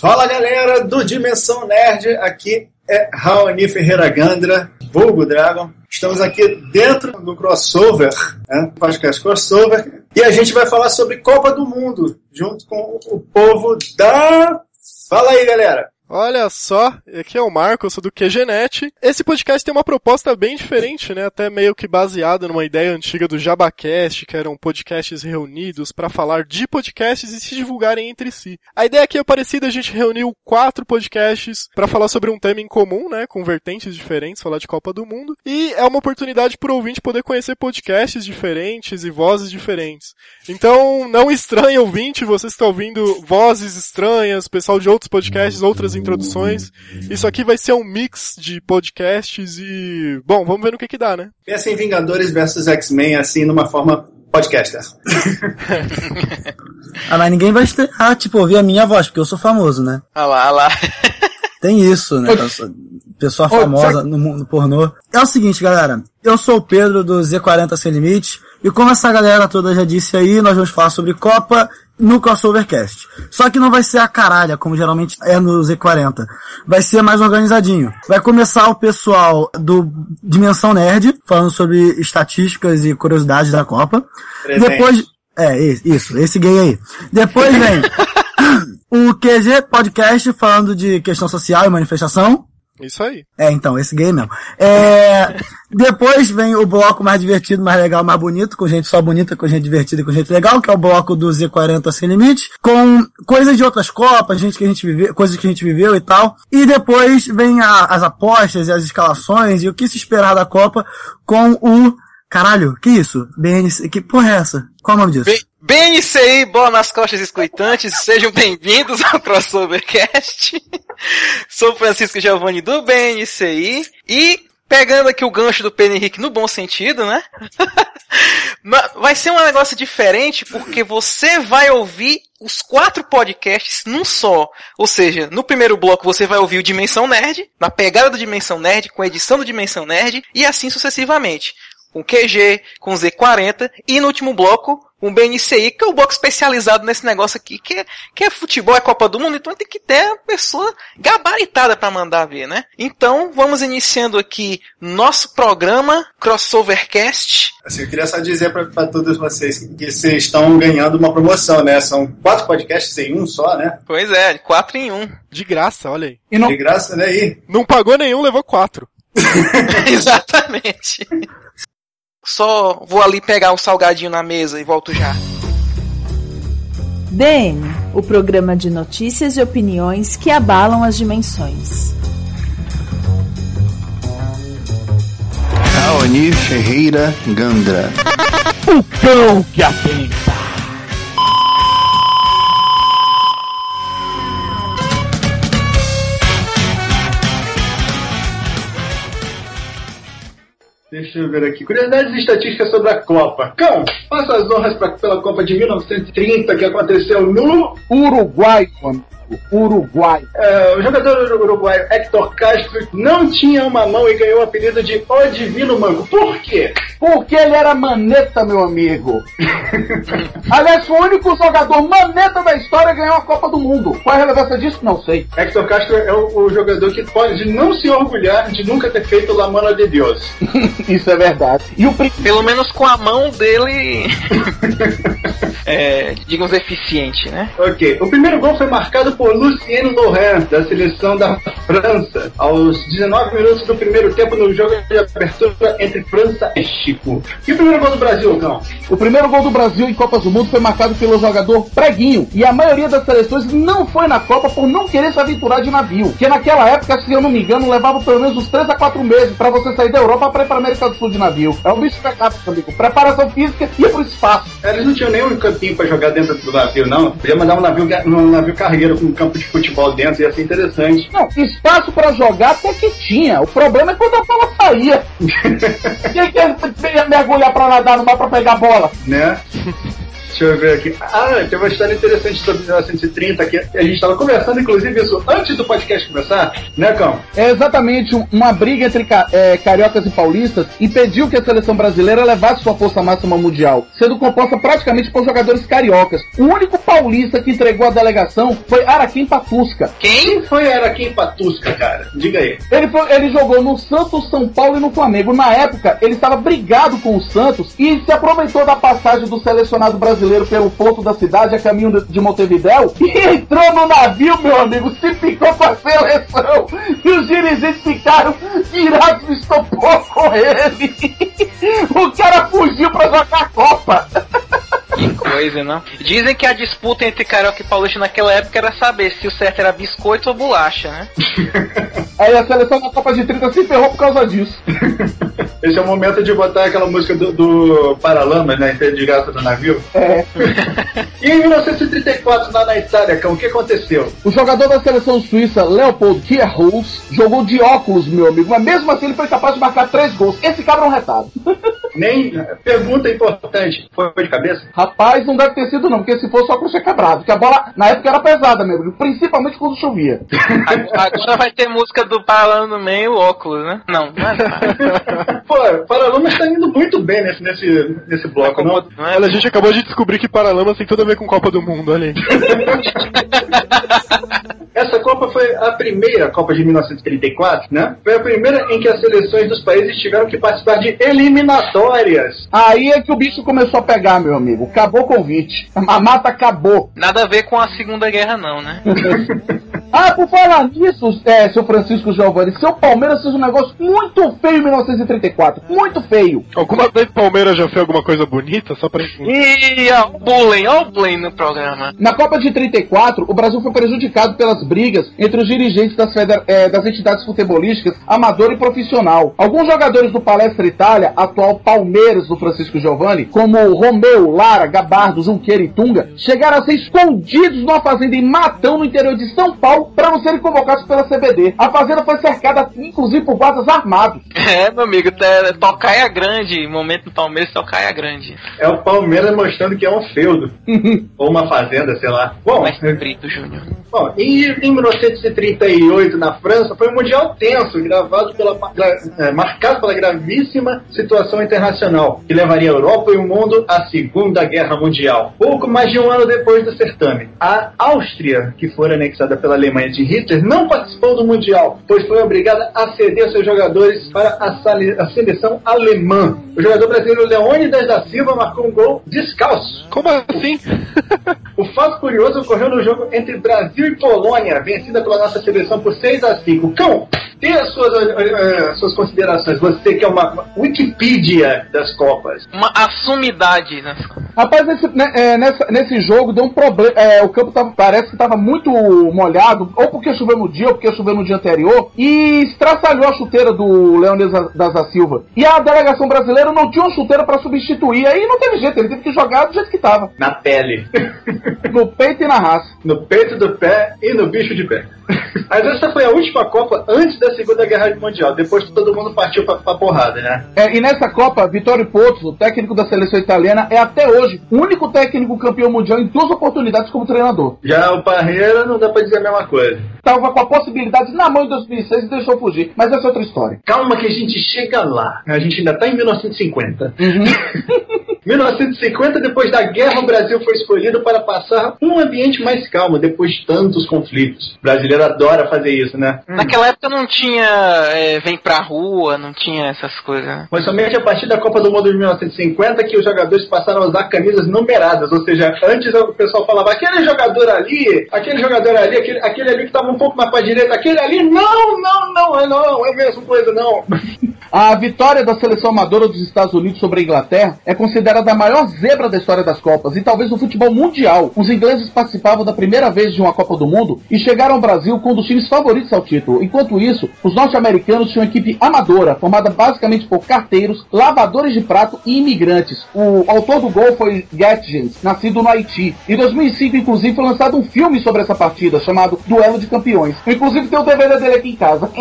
Fala galera do Dimensão Nerd, aqui é Raoni Ferreira Gandra, vulgo Dragon. Estamos aqui dentro do crossover, né? podcast crossover, e a gente vai falar sobre Copa do Mundo, junto com o povo da. Fala aí galera! Olha só, aqui é o Marco, eu sou do QGNet. Esse podcast tem uma proposta bem diferente, né? Até meio que baseado numa ideia antiga do Jabacast, que eram podcasts reunidos para falar de podcasts e se divulgarem entre si. A ideia aqui é parecida, a gente reuniu quatro podcasts para falar sobre um tema em comum, né? Com vertentes diferentes, falar de Copa do Mundo. E é uma oportunidade para o ouvinte poder conhecer podcasts diferentes e vozes diferentes. Então, não estranhe ouvinte, você está ouvindo vozes estranhas, pessoal de outros podcasts, outras introduções. Isso aqui vai ser um mix de podcasts e. Bom, vamos ver no que que dá, né? Pensa em Vingadores versus X-Men, assim, numa forma podcaster. ah, mas ninguém vai estrear, tipo, ouvir a minha voz, porque eu sou famoso, né? Ah lá, ah lá. Tem isso, né? Pessoa famosa no mundo pornô. É o seguinte, galera. Eu sou o Pedro do Z40 Sem Limite. E como essa galera toda já disse aí, nós vamos falar sobre Copa no Crossovercast. Só que não vai ser a caralha, como geralmente é no Z40. Vai ser mais organizadinho. Vai começar o pessoal do Dimensão Nerd, falando sobre estatísticas e curiosidades da Copa. Presente. Depois, é, isso, esse gay aí. Depois vem o QG Podcast falando de questão social e manifestação. Isso aí. É, então, esse gay mesmo. É, depois vem o bloco mais divertido, mais legal, mais bonito, com gente só bonita, com gente divertida e com gente legal, que é o bloco do Z40 Sem Limite, com coisas de outras copas, gente que a gente viveu, coisas que a gente viveu e tal. E depois vem a, as apostas e as escalações e o que se esperar da Copa com o Caralho, que isso? BNC, que porra é essa? Qual é o nome disso? Bem, BNCI, bola nas costas escutantes, sejam bem-vindos ao Crossovercast. Sou Francisco Giovanni do BNCI e pegando aqui o gancho do Pedro Henrique no bom sentido, né? vai ser um negócio diferente porque você vai ouvir os quatro podcasts num só. Ou seja, no primeiro bloco você vai ouvir o Dimensão Nerd, na pegada do Dimensão Nerd, com a edição do Dimensão Nerd e assim sucessivamente com QG, com Z40 e no último bloco um BNCI, que é o bloco especializado nesse negócio aqui, que é, que é futebol, é Copa do Mundo, então tem que ter a pessoa gabaritada para mandar ver, né? Então, vamos iniciando aqui nosso programa Crossovercast. Assim, eu queria só dizer para todos vocês que vocês estão ganhando uma promoção, né? São quatro podcasts em um só, né? Pois é, quatro em um. De graça, olha aí. Não... De graça, né? E... Não pagou nenhum, levou quatro. Exatamente. Só vou ali pegar um salgadinho na mesa e volto já. DN, o programa de notícias e opiniões que abalam as dimensões. Raoni Ferreira Gandra. O cão que atenta. Deixa eu ver aqui. Curiosidades estatísticas sobre a Copa. Cão, faça as honras pra, pela Copa de 1930 que aconteceu no Uruguai, mano. Uruguai. É, o jogador uruguaio Hector Castro não tinha uma mão e ganhou o apelido de O Divino Mango. Por quê? Porque ele era maneta, meu amigo. Aliás, foi o único jogador maneta da história a ganhar a Copa do Mundo. Qual a relevância disso? Não sei. Hector Castro é o, o, jogador que pode não se orgulhar de nunca ter feito La Mano de Deus. Isso é verdade. E o Pelo menos com a mão dele. é, digamos, eficiente, né? Ok. O primeiro gol foi marcado por Lucien Laurent, da seleção da França, aos 19 minutos do primeiro tempo no jogo de abertura entre França e Chico. E o primeiro gol do Brasil, Cão? O primeiro gol do Brasil em Copas do Mundo foi marcado pelo jogador Preguinho, e a maioria das seleções não foi na Copa por não querer se aventurar de navio, que naquela época, se eu não me engano, levava pelo menos uns 3 a 4 meses para você sair da Europa para ir para América do Sul de navio. É um bicho pecado, amigo. Preparação física e pro espaço. Eles não tinham nenhum campinho para jogar dentro do navio, não. Podia mandar um navio, um navio cargueiro um campo de futebol dentro, ia ser interessante. Não, espaço para jogar até que tinha. O problema é quando a bola saía. Quem quer mergulhar para nadar no mar para pegar a bola? Né? Deixa eu ver aqui. Ah, tem uma história interessante sobre 1930 que a gente estava conversando, inclusive, isso antes do podcast começar, né, Cão? É exatamente um- uma briga entre é, cariocas e paulistas impediu que a seleção brasileira levasse sua força máxima mundial, sendo composta praticamente por jogadores cariocas. O único paulista que entregou a delegação foi Araquém Patusca. Quem? Quem foi Araquém Patusca, cara? Diga aí. Ele, foi- ele jogou no Santos, São Paulo e no Flamengo. Na época, ele estava brigado com o Santos e se aproveitou da passagem do selecionado brasileiro pelo porto da cidade a caminho de, de Montevidéu e entrou no navio, meu amigo, se picou com a seleção e os dirigentes ficaram virados no estopor com ele. O cara fugiu pra jogar a Copa. Que coisa, não? Dizem que a disputa entre Carioca e Paulista naquela época era saber se o certo era biscoito ou bolacha, né? Aí a seleção da Copa de 30 se ferrou por causa disso. Esse é o momento de botar aquela música do, do Paralamas, né? De graça do navio. É. E em 1934, lá na Itália, Cão, o que aconteceu? O jogador da seleção suíça, Leopold Kierholz, jogou de óculos, meu amigo, mas mesmo assim ele foi capaz de marcar três gols. Esse cabra é um retado. Nem. Pergunta importante: foi de cabeça? Rapaz, não deve ter sido não, porque se fosse só tinha quebrado. Porque a bola na época era pesada, meu amigo, principalmente quando chovia. Agora vai ter música do Paralama no meio, óculos, né? Não, não é. Pô, Paralamas tá indo muito bem nesse, nesse, nesse bloco, não? Não é Olha, a gente acabou de descobrir que Paralamas tem tudo a ver com Copa do Mundo, olha aí. Essa Copa foi a primeira Copa de 1934, né? Foi a primeira em que as seleções dos países tiveram que participar de eliminatórias. Aí é que o bicho começou a pegar, meu amigo. Acabou o convite. A mata acabou. Nada a ver com a Segunda Guerra, não, né? Ah, por falar nisso, é, seu Francisco Giovanni, seu Palmeiras fez um negócio muito feio em 1934. Muito feio. Alguma vez o Palmeiras já fez alguma coisa bonita? Só pra gente... Ih, ó, o bullying, ó o bullying no programa. Na Copa de 34, o Brasil foi prejudicado pelas brigas entre os dirigentes das, feder- eh, das entidades futebolísticas, amador e profissional. Alguns jogadores do Palestra Itália, atual Palmeiras do Francisco Giovanni, como Romeu, Lara, Gabardo, Junqueira e Tunga, chegaram a ser escondidos numa fazenda em Matão, no interior de São Paulo, para não serem convocados pela CBD. A fazenda foi cercada, inclusive, por guardas armados. É, meu amigo, tocaia grande. Momento no Palmeiras, tocaia grande. É o Palmeiras mostrando que é um feudo. Ou uma fazenda, sei lá. Bom, Mas Brito Júnior. bom e em 1938, na França, foi um mundial tenso, gravado pela, gra- é, marcado pela gravíssima situação internacional, que levaria a Europa e o mundo à Segunda Guerra Mundial. Pouco mais de um ano depois do certame, a Áustria, que foi anexada pela Alemanha de Hitler, não participou do mundial, pois foi obrigada a ceder seus jogadores para a, sali- a seleção alemã. O jogador brasileiro Leônidas da Silva marcou um gol descalço. Como assim? O fato curioso ocorreu no jogo entre Brasil e Polônia, vencida pela nossa seleção por 6 a 5 Cão, dê as suas, eh, eh, suas considerações. Você que é uma Wikipedia das Copas. Uma assumidade, né? Rapaz, nesse, né, é, nessa- nesse jogo deu um problema. é, o campo tava- parece que estava muito molhado, ou porque choveu no dia, ou porque choveu no dia anterior, e estraçalhou a chuteira do Leônidas da da Silva. E a delegação brasileira não tinha uma chuteira para substituir, aí não teve jeito, ele teve que jogar do jeito que estava. Na pele. No peito e na raça. no peito do pé e no bicho de pé. Mas essa foi a última Copa antes da Segunda Guerra Mundial. Depois todo mundo partiu pra, pra porrada, né? É, e nessa Copa, Vittorio Pozzo, técnico da seleção italiana, é até hoje o único técnico campeão mundial em duas oportunidades como treinador. Já o Parreira não dá pra dizer a mesma coisa. Tava com a possibilidade na mão em 2006 e deixou fugir, mas essa é outra história. Calma que a gente chega lá. A gente ainda tá em 1950. 1950, depois da guerra, o Brasil foi escolhido para passar um ambiente mais calmo, depois de tantos conflitos. O brasileiro adora fazer isso, né? Naquela época não tinha é, vem pra rua, não tinha essas coisas, né? Foi somente a partir da Copa do Mundo de 1950 que os jogadores passaram a usar camisas numeradas, ou seja, antes o pessoal falava aquele jogador ali, aquele jogador ali, aquele, aquele ali que estava um pouco mais para direita, aquele ali, não, não, não, é não, é a mesma coisa, não. A vitória da seleção amadora dos Estados Unidos sobre a Inglaterra é considerada a maior zebra da história das Copas e talvez do futebol mundial. Os ingleses participavam da primeira vez de uma Copa do Mundo e chegaram ao Brasil com um dos times favoritos ao título. Enquanto isso, os norte-americanos tinham uma equipe amadora, formada basicamente por carteiros, lavadores de prato e imigrantes. O autor do gol foi Gatjens, nascido no Haiti. Em 2005, inclusive, foi lançado um filme sobre essa partida, chamado Duelo de Campeões. Inclusive tem o DVD dele aqui em casa.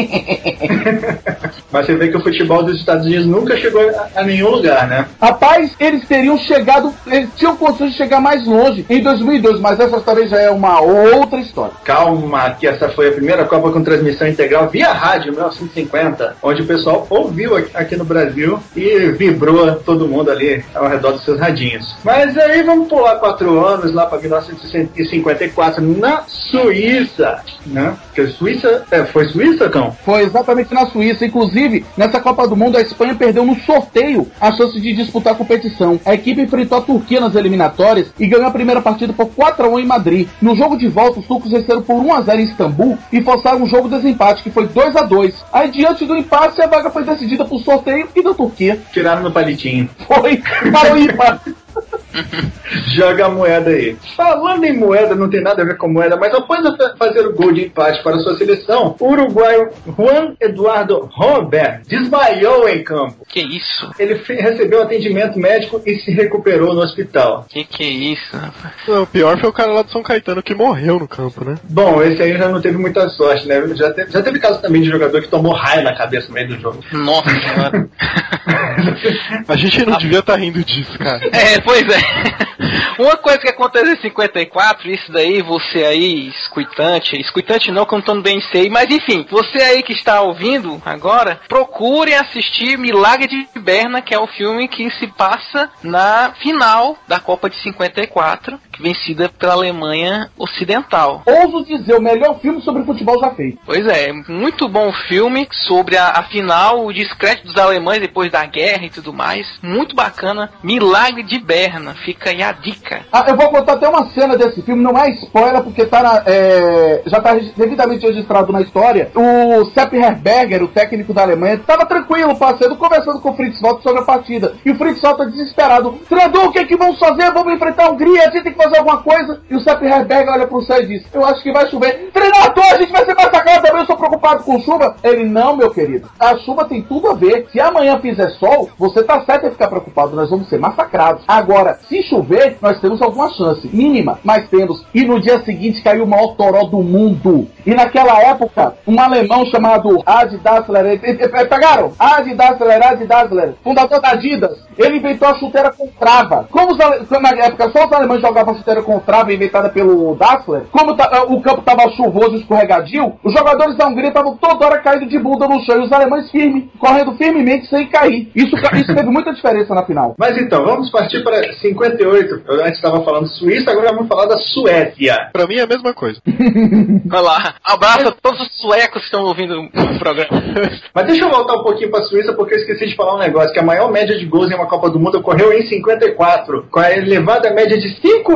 Mas você vê que o futebol futebol dos Estados Unidos nunca chegou a, a nenhum lugar, né? Rapaz, eles teriam chegado, eles tinham condições de chegar mais longe em 2002, mas essa talvez já é uma outra história. Calma, que essa foi a primeira Copa com transmissão integral via rádio, 1950, onde o pessoal ouviu aqui- aqui no Brasil e vibrou todo mundo ali ao redor dos seus radinhos. Mas aí vamos pular quatro anos lá para 1954 na Suíça, né? Porque Suíça, é, foi Suíça, cão? Foi exatamente na Suíça. Inclusive, nessa Copa do Mundo, a Espanha perdeu no sorteio a chance de disputar a competição. A equipe enfrentou a Turquia nas eliminatórias e ganhou a primeira partida por 4 a 1 em Madrid. No jogo de volta, os turcos venceram por 1 a 0 em Istambul e forçaram um jogo de desempate, que foi 2 a 2 Aí, diante do empate, a vaga foi decidida por sorteio e da Turquia. Tiraram no palitinho. Foi para o empate. Joga a moeda aí. Falando em moeda, não tem nada a ver com moeda, mas após fazer o gol de empate para sua seleção, o uruguaio Juan Eduardo Robert desmaiou em campo. Que isso? Ele recebeu atendimento médico e se recuperou no hospital. Que que é isso, rapaz? Não, o pior foi o cara lá do São Caetano que morreu no campo, né? Bom, esse aí já não teve muita sorte, né? Já teve, já teve caso também de jogador que tomou raio na cabeça no meio do jogo. Nossa senhora. A gente não devia estar rindo disso, cara. É, pois é. Uma coisa que aconteceu em 54, isso daí, você aí, escutante, escutante não, que eu não tô no DNC, mas enfim, você aí que está ouvindo agora, procure assistir Milagre de Berna, que é o filme que se passa na final da Copa de 54, que vencida pela Alemanha Ocidental. Ouso dizer, o melhor filme sobre futebol já feito. Pois é, muito bom filme sobre a, a final, o descrédito dos alemães depois da guerra e tudo mais. Muito bacana. Milagre de Berna, fica aí a dica. Ah, eu vou contar até uma cena desse filme, não é spoiler, porque tá na, é, já tá devidamente registrado na história. O Sepp Herberger, o técnico da Alemanha, tava tranquilo, parceiro, conversando com o Fritz Walter sobre a partida. E o Fritz Walter desesperado: Treinador, o que é que vamos fazer? Vamos enfrentar a Hungria, a gente tem que fazer alguma coisa. E o Sepp Herberger olha pro céu e diz: Eu acho que vai chover. Treinador, a gente vai ser massacrado também, eu sou preocupado com chuva. Ele: Não, meu querido, a chuva tem tudo a ver. Se amanhã fizer sol, você tá certo em ficar preocupado, nós vamos ser massacrados. Agora, se chover, nós temos alguma chance, mínima, mas temos. E no dia seguinte caiu o maior toró do mundo. E naquela época, um alemão chamado Adi Dassler, pegaram? Adi Dassler, Adi Dassler, fundador da Adidas, ele inventou a chuteira com trava. Como, os na época só os alemães jogavam a chuteira com trava inventada pelo Dassler, como ta- eh, o campo estava chuvoso e escorregadio, os jogadores da Hungria estavam toda hora caindo de bunda no chão e os alemães firmes, correndo firmemente sem cair. Isso, isso teve muita diferença na final. Mas então, vamos partir para 58. Eu antes estava falando Suíça, agora vamos falar da Suécia. Pra mim é a mesma coisa. Vai lá. Abraço a todos os suecos que estão ouvindo o programa. Mas deixa eu voltar um pouquinho para a Suíça, porque eu esqueci de falar um negócio, que a maior média de gols em uma Copa do Mundo ocorreu em 54, com a elevada média de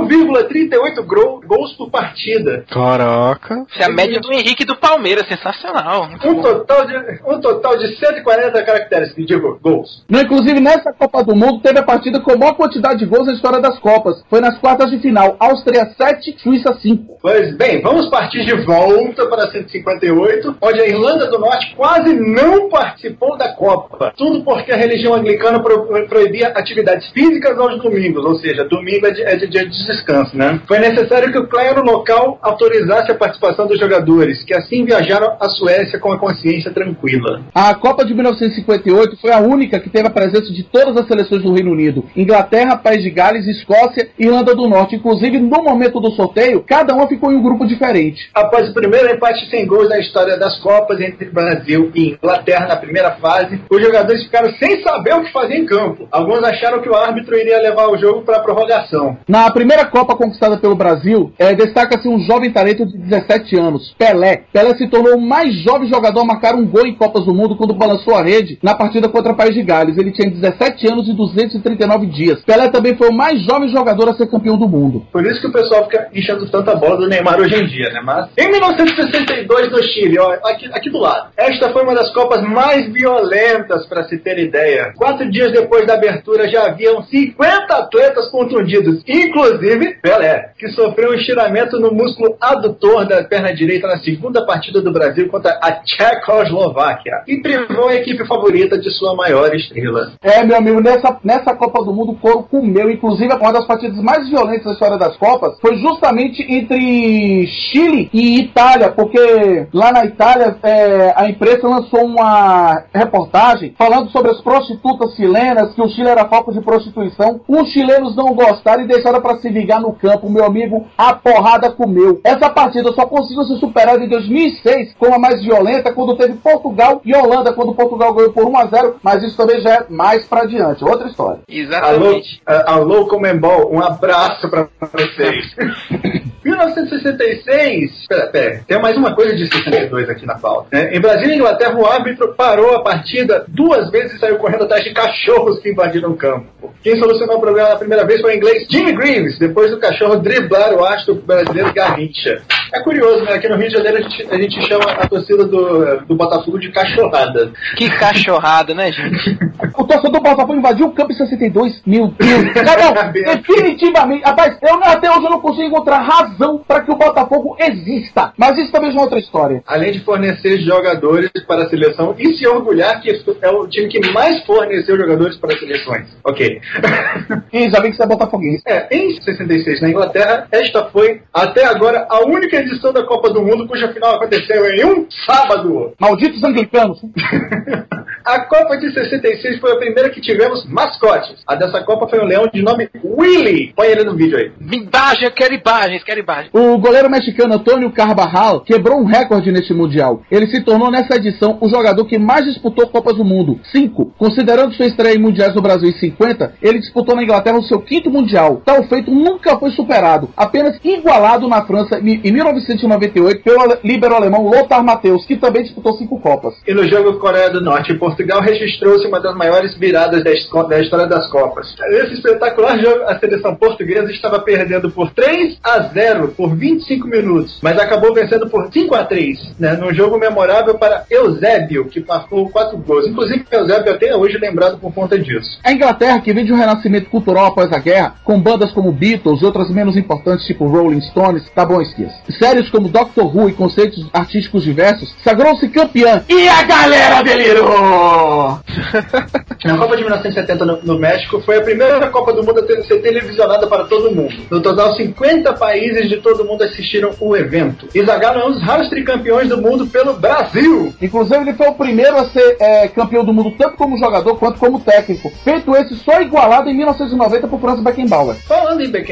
5,38 gro- gols por partida. Caraca. Essa é a média do Henrique do Palmeiras, sensacional. Um bom. total de, um total de 140 caracteres, digo, gols. Não, inclusive, nessa Copa do Mundo, teve a partida com a maior quantidade de gols na história das Copas. Foi nas quartas de final. Áustria 7, Suíça 5. Pois bem, vamos partir de volta para 158, onde a Irlanda do Norte quase não participou da Copa. Tudo porque a religião anglicana pro- proibia atividades físicas aos domingos, ou seja, domingo é de- é de dia de descanso, né? Foi necessário que o clero local autorizasse a participação dos jogadores, que assim viajaram à Suécia com a consciência tranquila. A Copa de 1958 foi a única que teve a presença de todas as seleções do Reino Unido: Inglaterra, País de Gales, Escócia e Irlanda do Norte. Inclusive, no momento do sorteio, cada uma ficou em um grupo diferente. Após o primeiro empate sem gols na história das Copas entre Brasil e Inglaterra na primeira fase, os jogadores ficaram sem saber o que fazer em campo. Alguns acharam que o árbitro iria levar o jogo para a prorrogação. Na primeira Copa conquistada pelo Brasil, eh, destaca-se um jovem talento de 17 anos, Pelé. Pelé se tornou o mais jovem jogador a marcar um gol em Copas do Mundo quando balançou a rede na partida contra o País de Gales. Ele tinha 17 anos e 239 dias. Pelé também foi o mais jovem jogador a ser campeão do mundo. Por isso que o pessoal fica enchendo tanta bola do Neymar hoje em dia, né? Mas em 1962 no Chile, ó, aqui, aqui do lado. Esta foi uma das Copas mais violentas, para se ter ideia. Quatro dias depois da abertura já haviam 50 atletas contundidos, inclusive Pelé, que sofreu um estiramento no músculo adutor da perna direita na segunda partida do Brasil contra a Tchecoslováquia e privou a equipe favorita de sua maior estrela. É, meu amigo, nessa, nessa Copa do Mundo o couro comeu. Inclusive, uma das partidas mais violentas da história das Copas foi justamente entre Chile e Itália, porque lá na Itália é, a imprensa lançou uma reportagem falando sobre as prostitutas chilenas, que o Chile era foco de prostituição. Os chilenos não gostaram e deixaram para se no campo. Meu amigo, a porrada comeu. Essa partida só conseguiu ser superada em 2006, como a mais violenta, quando teve Portugal e Holanda, quando Portugal ganhou por 1 a 0 mas isso também já é mais para diante. Outra história. Exatamente. Alô, uh, alô Comembol, um abraço para vocês. 1966. Pera, pera, tem mais uma coisa de 62 aqui na pauta. Né? Em Brasília e Inglaterra, o árbitro parou a partida duas vezes e saiu correndo atrás de cachorros que invadiram o campo. Quem solucionou o problema na primeira vez foi o inglês Jimmy Greaves, depois do cachorro driblar o astro brasileiro Garrincha. É curioso, né? Aqui no Rio de Janeiro a gente, a gente chama a torcida do, do Botafogo de cachorrada. Que cachorrada, né, gente? O torcedor do Botafogo invadiu o campo em 62. Meu Deus. Não, definitivamente. Rapaz, eu até hoje eu não consigo encontrar razão para que o Botafogo exista. Mas isso também é uma outra história. Além de fornecer jogadores para a seleção e se orgulhar que é o time que mais forneceu jogadores para as seleções. Ok. que você é botafoguense. É, em 66 na Inglaterra, esta foi até agora a única edição da Copa do Mundo cuja final aconteceu em um sábado. Malditos anglicanos. a Copa de 66 foi a primeira que tivemos mascotes. A dessa Copa foi um leão de nome Willy. Põe ele no vídeo aí. Imagem, eu quero imagens, quero imagens. O goleiro mexicano Antônio Carvajal quebrou um recorde neste Mundial. Ele se tornou nessa edição o jogador que mais disputou Copas do Mundo. Cinco. Considerando sua estreia em Mundiais no Brasil em 50, ele disputou na Inglaterra o seu quinto Mundial. Tal feito nunca foi superado, apenas igualado na França em 1998 pelo líbero alemão Lothar Matthäus, que também disputou cinco Copas. E no jogo Coreia do Norte e Portugal registrou-se uma das maiores viradas da, história das Copas. Nesse espetacular jogo, a seleção portuguesa estava perdendo por 3 a 0 por 25 minutos, mas acabou vencendo por 5 a 3, né, num jogo memorável para Eusébio, que marcou quatro gols. Inclusive, Eusébio até hoje lembrado por conta disso. A Inglaterra, que vive um renascimento cultural após a guerra, com bandas como Beatles e outras menos importantes, tipo Rolling Stones, tá bom, esqueça. Séries como Doctor Who e conceitos artísticos diversos, sagrou-se campeã. E a galera delirou! Na Copa de 1970 no, no, México foi a primeira Copa do Mundo a ter, ser televisionada para todo mundo. No total, 50 países de todo mundo assistiram o evento. E Zagallo é um dos raros tricampeões do mundo pelo Brasil. Inclusive, ele foi o primeiro a ser é, campeão do mundo tanto como jogador quanto como técnico. Feito esse só igualado em 1990 por Franz Beckenbauer. Falando em Beckenbauer,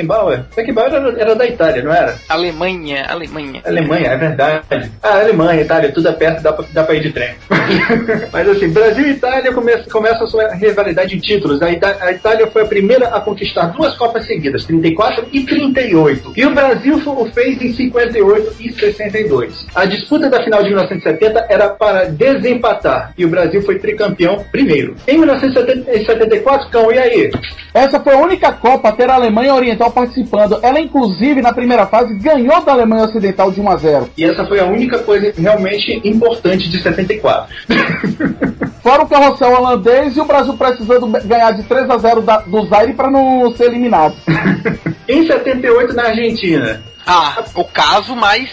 Beckenbauer era, era, da Itália, não era? Alemanha, Alemanha. Alemanha, é verdade. Ah, Alemanha, Itália, tudo é perto, dá pra, dá pra ir de trem. Mas assim, Brasil e Itália começam começa a sua rivalidade em títulos. A, Ita a Itália foi a primeira a conquistar duas Copas seguidas, 34 e 38. E o Brasil o fez em 58 e 62. A disputa da final de 1970 era para desempatar e o Brasil foi tricampeão primeiro. Em 1974, Cão, e aí? Essa foi a única Copa a ter a Alemanha Oriental participando. Ela, inclusive, na primeira fase, ganhou da Alemanha Ocidental de 1 a 0. E essa foi a única coisa realmente importante de 74. Fora o carrossel holandês e o Brasil precisando ganhar de 3 a 0 da, do Zaire para não ser eliminado. em 78 na Argentina. Ah, o caso mais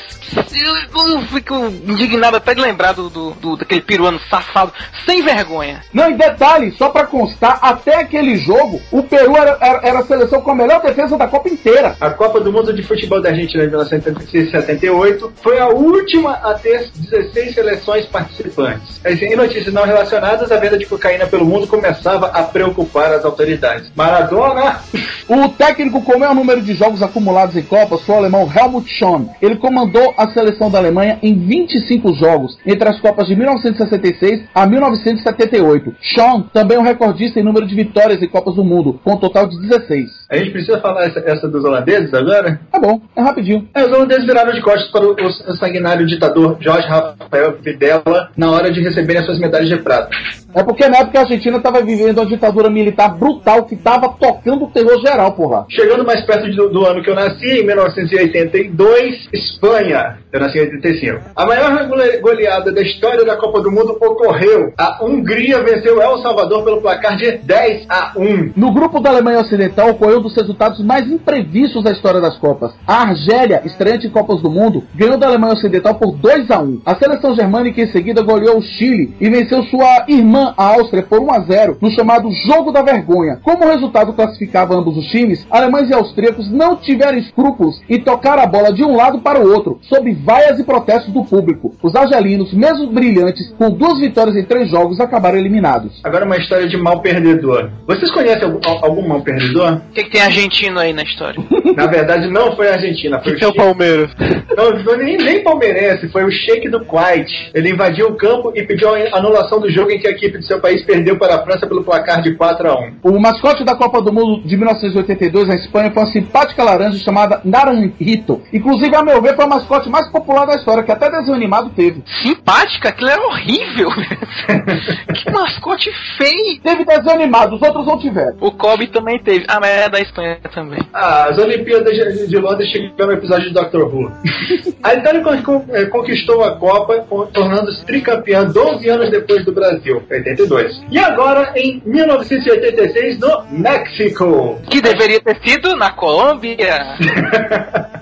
eu fico indignado até de lembrar do, do, do, daquele peruano safado, sem vergonha. Não, e detalhe, só pra constar, até aquele jogo, o Peru era, era, era, a seleção com a melhor defesa da Copa inteira. A Copa do Mundo de Futebol da Argentina de 1978 foi a última a ter 16 seleções participantes. Em notícias não relacionadas, a venda de cocaína pelo mundo começava a preocupar as autoridades. Maradona! O técnico com o maior número de jogos acumulados em Copas foi o alemão Helmut Schön. Ele comandou a seleção da Alemanha em 25 jogos, entre as Copas de 1966 a 1978. Sean também é um recordista em número de vitórias em Copas do Mundo, com um total de 16. A gente precisa falar essa, essa dos holandeses agora? Tá bom, é rapidinho. É, os holandeses viraram de costas para o, o sanguinário ditador Jorge Rafael Videla na hora de receberem as suas medalhas de prata. É porque na época a Argentina estava vivendo uma ditadura militar brutal que estava tocando o terror geral por lá. Chegando mais perto do, do ano que eu nasci, em 1980, 82, Espanha. Eu nasci em 85. A maior goleada da história da Copa do Mundo ocorreu. A Hungria venceu El Salvador pelo placar de 10 a 1. No grupo da Alemanha Ocidental ocorreu um dos resultados mais imprevistos da história das Copas. A Argélia, estreante em Copas do Mundo, ganhou da Alemanha Ocidental por 2 a 1. A seleção germânica em seguida goleou o Chile e venceu sua irmã, a Áustria, por 1 a 0 no chamado Jogo da Vergonha. Como o resultado classificava ambos os times, alemães e austríacos não tiveram escrúpulos em tocar a bola de um lado para o outro, sob vaias e protestos do público. Os argelinos, mesmo brilhantes, com duas vitórias em três jogos, acabaram eliminados. Agora uma história de mal perdedor. Vocês conhecem algum, algum mal perdedor? O que, que, tem argentino aí na história? na verdade, não foi a Argentina, foi que o, que é o Palmeiras. Não, não nem, nem palmeirense, foi o Sheik do Kuwait. Ele invadiu o campo e pediu a anulação do jogo em que a equipe do seu país perdeu para a França pelo placar de 4 a 1. O mascote da Copa do Mundo de 1982 na Espanha foi uma simpática laranja chamada Naranjito. Inclusive, a meu ver, foi a mascote mais popular da história, que até desenho animado teve. Simpática? Aquilo era horrível. que mascote feio. Teve desenho animado, os outros não tiveram. O Kobe também teve. Ah, mas é da Espanha também. Ah, as Olimpíadas de Londres chegaram no episódio de Doctor Who. a Itália é, conquistou a Copa, tornando-se tricampeã 12 anos depois do Brasil, 82. E agora, em 1986, no México. Que deveria ter sido na Colômbia.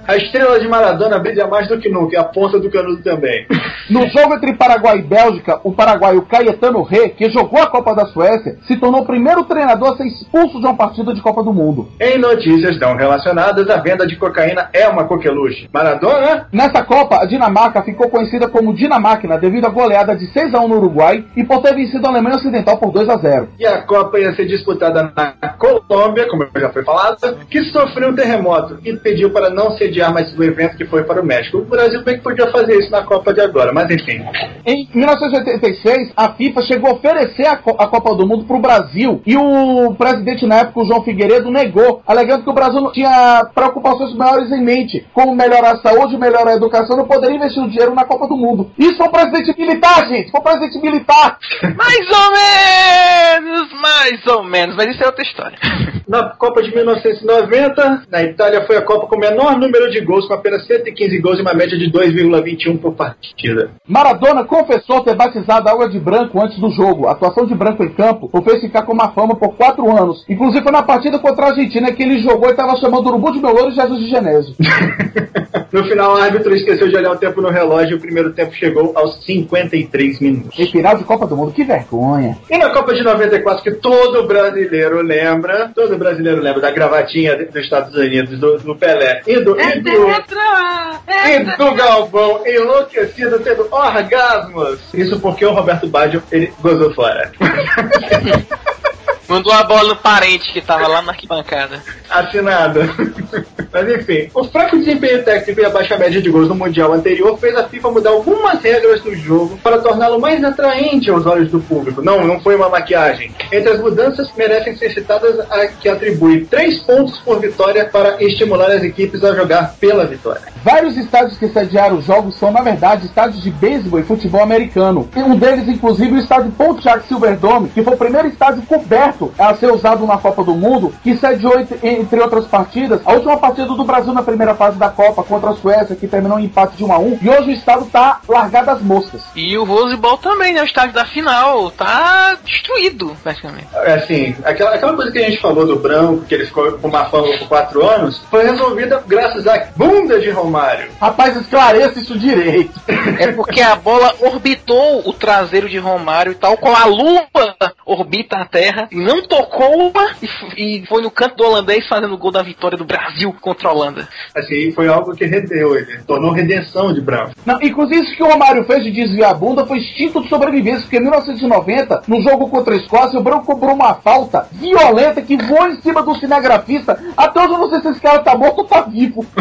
A estrela de Maradona brilha mais do que nunca, e a ponta do canudo também. No jogo entre Paraguai e Bélgica, o paraguaio Cayetano Rê, que jogou a Copa da Suécia, se tornou o primeiro treinador a ser expulso de uma partida de Copa do Mundo. Em notícias não relacionadas, a venda de cocaína é uma coqueluche. Maradona? Nessa Copa, a Dinamarca ficou conhecida como Dinamáquina devido à goleada de 6 a 1 no Uruguai e por ter vencido a Alemanha Ocidental por 2 a 0. E a Copa ia ser disputada na Colômbia, como já foi falado, que sofreu um terremoto e pediu para não sediar mais o evento que foi para o México. O Brasil bem que podia fazer isso na Copa de agora, mas enfim. Em 1986, a FIFA chegou a oferecer a, Co a Copa do Mundo para o Brasil e o presidente na época, o João Figueiredo, negou, alegando que o Brasil não tinha preocupações maiores em mente, como melhorar a saúde, melhorar a educação, não poderia investir o dinheiro na Copa do Mundo. Isso foi um presidente militar, gente! Foi um presidente militar! mais ou menos, mais ou menos, mas isso é outra história. Na Copa de 1990, na Itália foi a Copa com o menor número de gols, com apenas 115 gols e uma média de 2,21 por partida. Maradona confessou ter batizado a água de branco antes do jogo. A atuação de branco em campo o fez ficar com uma fama por quatro anos. Inclusive foi na partida contra a Argentina que ele jogou e estava chamando o Urubu de meu louro e Jesus de Genésio. no final, o árbitro esqueceu de olhar o tempo no relógio e o primeiro tempo chegou aos 53 minutos. Em final de Copa do Mundo, que vergonha. E na Copa de 94, que todo brasileiro lembra, todo brasileiro lembra da gravatinha dos Estados Unidos, do, do Pelé e do, e do, e do Galvão enlouquecido, tendo orgasmos. Isso porque o Roberto Baggio, ele gozou fora. Mandou a bola no parente que tava lá na arquibancada. Assinado. Mas enfim, o fraco desempenho técnico e a baixa média de gols no Mundial anterior fez a FIFA mudar algumas regras do jogo para torná-lo mais atraente aos olhos do público. Não, não foi uma maquiagem. Entre as mudanças, merecem ser citadas a que atribui três pontos por vitória para estimular as equipes a jogar pela vitória. Vários estádios que sediaram os jogos são, na verdade, estádios de beisebol e futebol americano. E um deles, inclusive, o estádio Pontiac Silverdome, que foi o primeiro estádio coberto a ser usado na Copa do Mundo, que sediou, entre outras partidas, a última partida do Brasil na primeira fase da Copa contra a Suécia, que terminou em empate de 1 a 1 e hoje o estado tá largado às moscas. E o Rose Bowl também, né? O estádio da final tá destruído, praticamente. É assim, aquela, aquela coisa que a gente falou do branco, que ele ficou com uma fama por 4 anos, foi resolvida graças à bunda de Romário. Rapaz, esclareça isso direito. É porque a bola orbitou o traseiro de Romário, tal qual a lua orbita a Terra, e não tocou e, e foi no canto do holandês fazendo o gol da vitória do Brasil contra a Holanda. Assim, foi algo que rendeu ele, tornou redenção de Branco. Não, inclusive isso que o Romário fez de desviar a bunda foi instinto de sobrevivência, porque em 1990, no jogo contra a Escócia, o Branco cobrou uma falta violenta que voou em cima do cinegrafista. Até hoje eu não sei se esse cara tá morto ou tá vivo.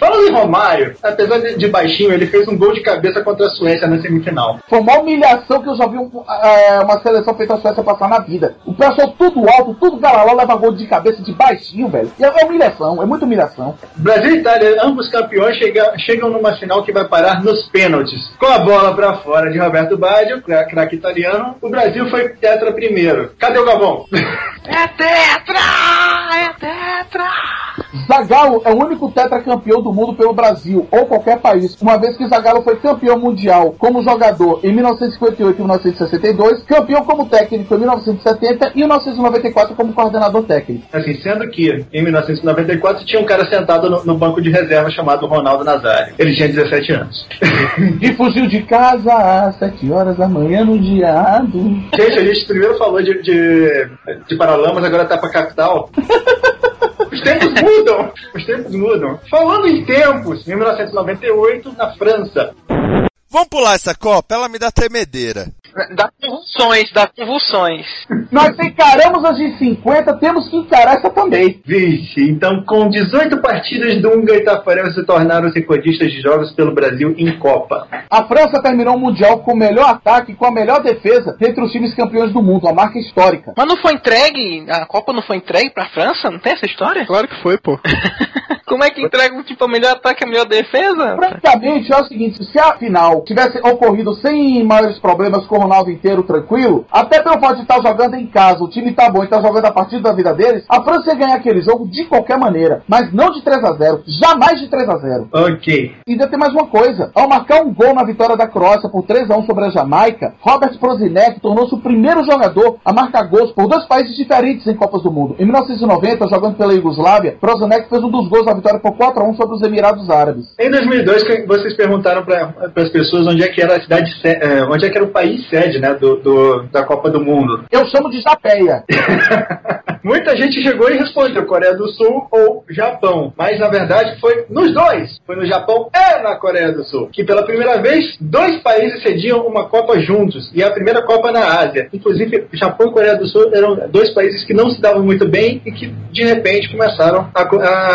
Falando em Romário, apesar de, de, baixinho, ele fez um gol de cabeça contra a Suécia na semifinal. Foi uma humilhação que eu já vi um, é, uma seleção feita a Suécia passar na vida. O pessoal tudo alto, tudo galaló, leva gol de cabeça de baixinho, velho. E é humilhação, é muita humilhação. Brasil e Itália, ambos campeões, chega, chegam numa final que vai parar nos pênaltis. Com a bola pra fora de Roberto Baggio, craque italiano, o Brasil foi tetra primeiro. Cadê o Gabão? É tetra! É tetra! Zagallo é o único tetracampeão do mundo pelo Brasil, ou qualquer país, uma vez que Zagallo foi campeão mundial como jogador em 1958 e 1962, campeão como técnico em 1970 e 1994 como coordenador técnico. Assim, sendo que em 1994 tinha um cara sentado no, no banco de reserva chamado Ronaldo Nazário. Ele tinha 17 anos. E fugiu de casa às 7 horas da manhã no diado. Gente, a gente primeiro falou de, de, de Paralamas, agora tá pra capital. Os tempos mudam! Os tempos mudam. Falando em tempos, em 1998, na França. Vamos pular essa Copa? Ela me dá tremedeira. Dá convulsões, dá convulsões. Nós encaramos as de 50, temos que encarar essa também. Vixe, então com 18 partidas, Dunga e Tafarel se tornaram os recordistas de jogos pelo Brasil em Copa. A França terminou o Mundial com o melhor ataque e com a melhor defesa entre os times campeões do mundo, a marca histórica. Mas não foi entregue, a Copa não foi entregue pra França? Não tem essa história? Claro que foi, pô. Como é que entrega tipo a melhor ataque e a melhor defesa? Praticamente é o seguinte, se a final tivesse ocorrido sem maiores problemas com o Ronaldo inteiro tranquilo, até pelo fato de estar jogando em casa, o time tá bom e tá jogando a partida da vida deles, a França ia ganhar aquele jogo de qualquer maneira, mas não de 3 a 0 jamais de 3 a 0 Ok. E ainda tem mais uma coisa, ao marcar um gol na vitória da Croácia por 3 a 1 sobre a Jamaica, Robert Prozinek tornou-se o primeiro jogador a marcar gols por dois países diferentes em Copas do Mundo. Em 1990, jogando pela Iugoslávia, Prozinek fez um dos gols da vitória por 4 a 1 sobre os Emirados Árabes. Em 2002, que vocês perguntaram para as pessoas onde é que era a cidade, eh, onde é que era o país sede, né, do, do- da Copa do Mundo. Eu chamo de Japeia. Muita gente chegou e respondeu Coreia do Sul ou Japão, mas na verdade foi nos dois. Foi no Japão e na Coreia do Sul, que pela primeira vez dois países cediam uma Copa juntos e a primeira Copa na Ásia. Inclusive, Japão e Coreia do Sul eram dois países que não se davam muito bem e que de repente começaram a,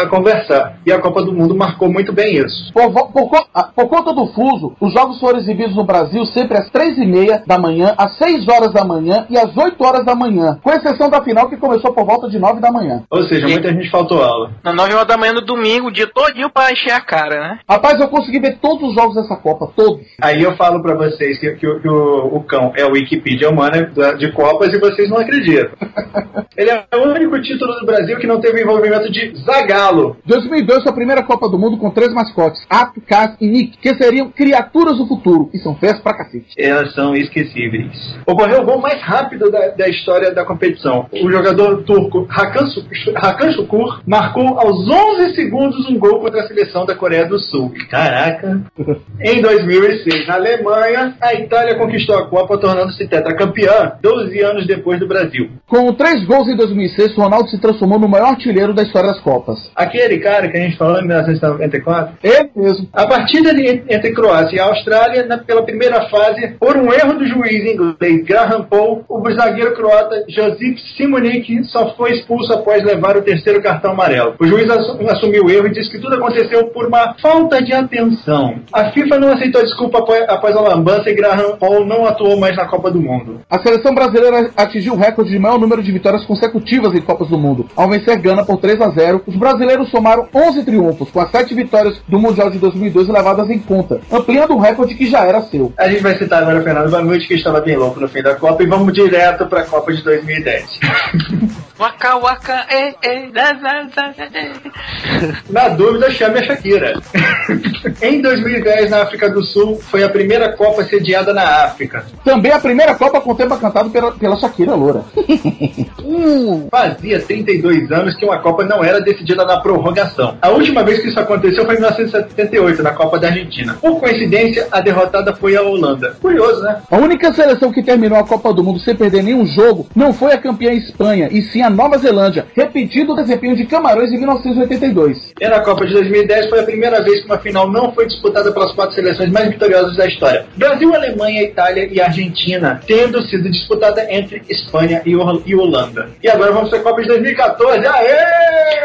a conversar. E a Copa do Mundo marcou muito bem isso. Por, por ah, por conta do fuso, os jogos foram exibidos no Brasil sempre às três e meia da manhã, às 6 horas da manhã e às 8 horas da manhã, com exceção da final que começou por volta de 9 da manhã. Ou seja, muita gente faltou aula. Na 9 horas da manhã no domingo, o dia todinho pra encher a cara, né? Rapaz, eu consegui ver todos os jogos dessa Copa, todos. Aí eu falo pra vocês que, que o- que o, o cão é o Wikipedia humana de Copas e vocês não acreditam. Ele é o único título do Brasil que não teve envolvimento de Zagalo. 2002 foi a primeira Copa do Mundo com três mascotes, Ato, Cas e Nick, que seriam criaturas do futuro, e são feias pra cacete. Elas são esquecíveis. Ocorreu o gol mais rápido da, da história da competição. O jogador turco Hakan, Şükür marcou aos 11 segundos um gol contra a seleção da Coreia do Sul. Caraca! Em 2006, na Alemanha, a Itália conquistou a Copa, tornando-se tetracampeã 12 anos depois do Brasil. Com três gols em 2006, Ronaldo se transformou no maior artilheiro da história das Copas. Aquele cara que a gente falou em 1994, Ele mesmo. A partida de- entre Croácia e Austrália, na- pela primeira fase, por um erro do juiz inglês Graham Paul, o zagueiro croata Josip Simonik só foi expulso após levar o terceiro cartão amarelo. O juiz assu- assumiu o erro e disse que tudo aconteceu por uma falta de atenção. A FIFA não aceitou desculpa após, a lambança e Graham Paul não atuou mais na Copa do Mundo. A seleção brasileira atingiu o recorde de maior número de vitórias consecutivas em Copas do Mundo. Ao vencer Gana por 3 a 0, os brasileiros somaram 11 triunfos, com as 7 vitórias do Mundial de 2002 levadas em conta, ampliando um recorde que já era seu. A gente vai citar agora o Fernando Vanucci, que estava bem louco no fim da Copa, e vamos direto para a Copa de 2010. Waka waka, é, é, da, da, da, da, da. Na dúvida, chame a Shakira. em 2010, na África do Sul, foi a primeira Copa sediada na África. Também a primeira Copa com tema cantado pela, pela Shakira Loura. Fazia 32 anos que uma Copa não era decidida na prorrogação. A última vez que isso aconteceu foi em 1978, na Copa da Argentina. Por coincidência, a derrotada foi a Holanda. Curioso, né? A única seleção que terminou a Copa do Mundo sem perder nenhum jogo não foi a campeã Espanha, e sim a Nova Zelândia, repetindo o desempenho de Camarões em 1982. E na Copa de 2010 foi a primeira vez que uma final não foi disputada pelas quatro seleções mais vitoriosas da história. Brasil, Alemanha, Itália e Argentina, tendo sido disputada entre Espanha e Hol- e Holanda. E agora vamos para a Copa de 2014. Aê!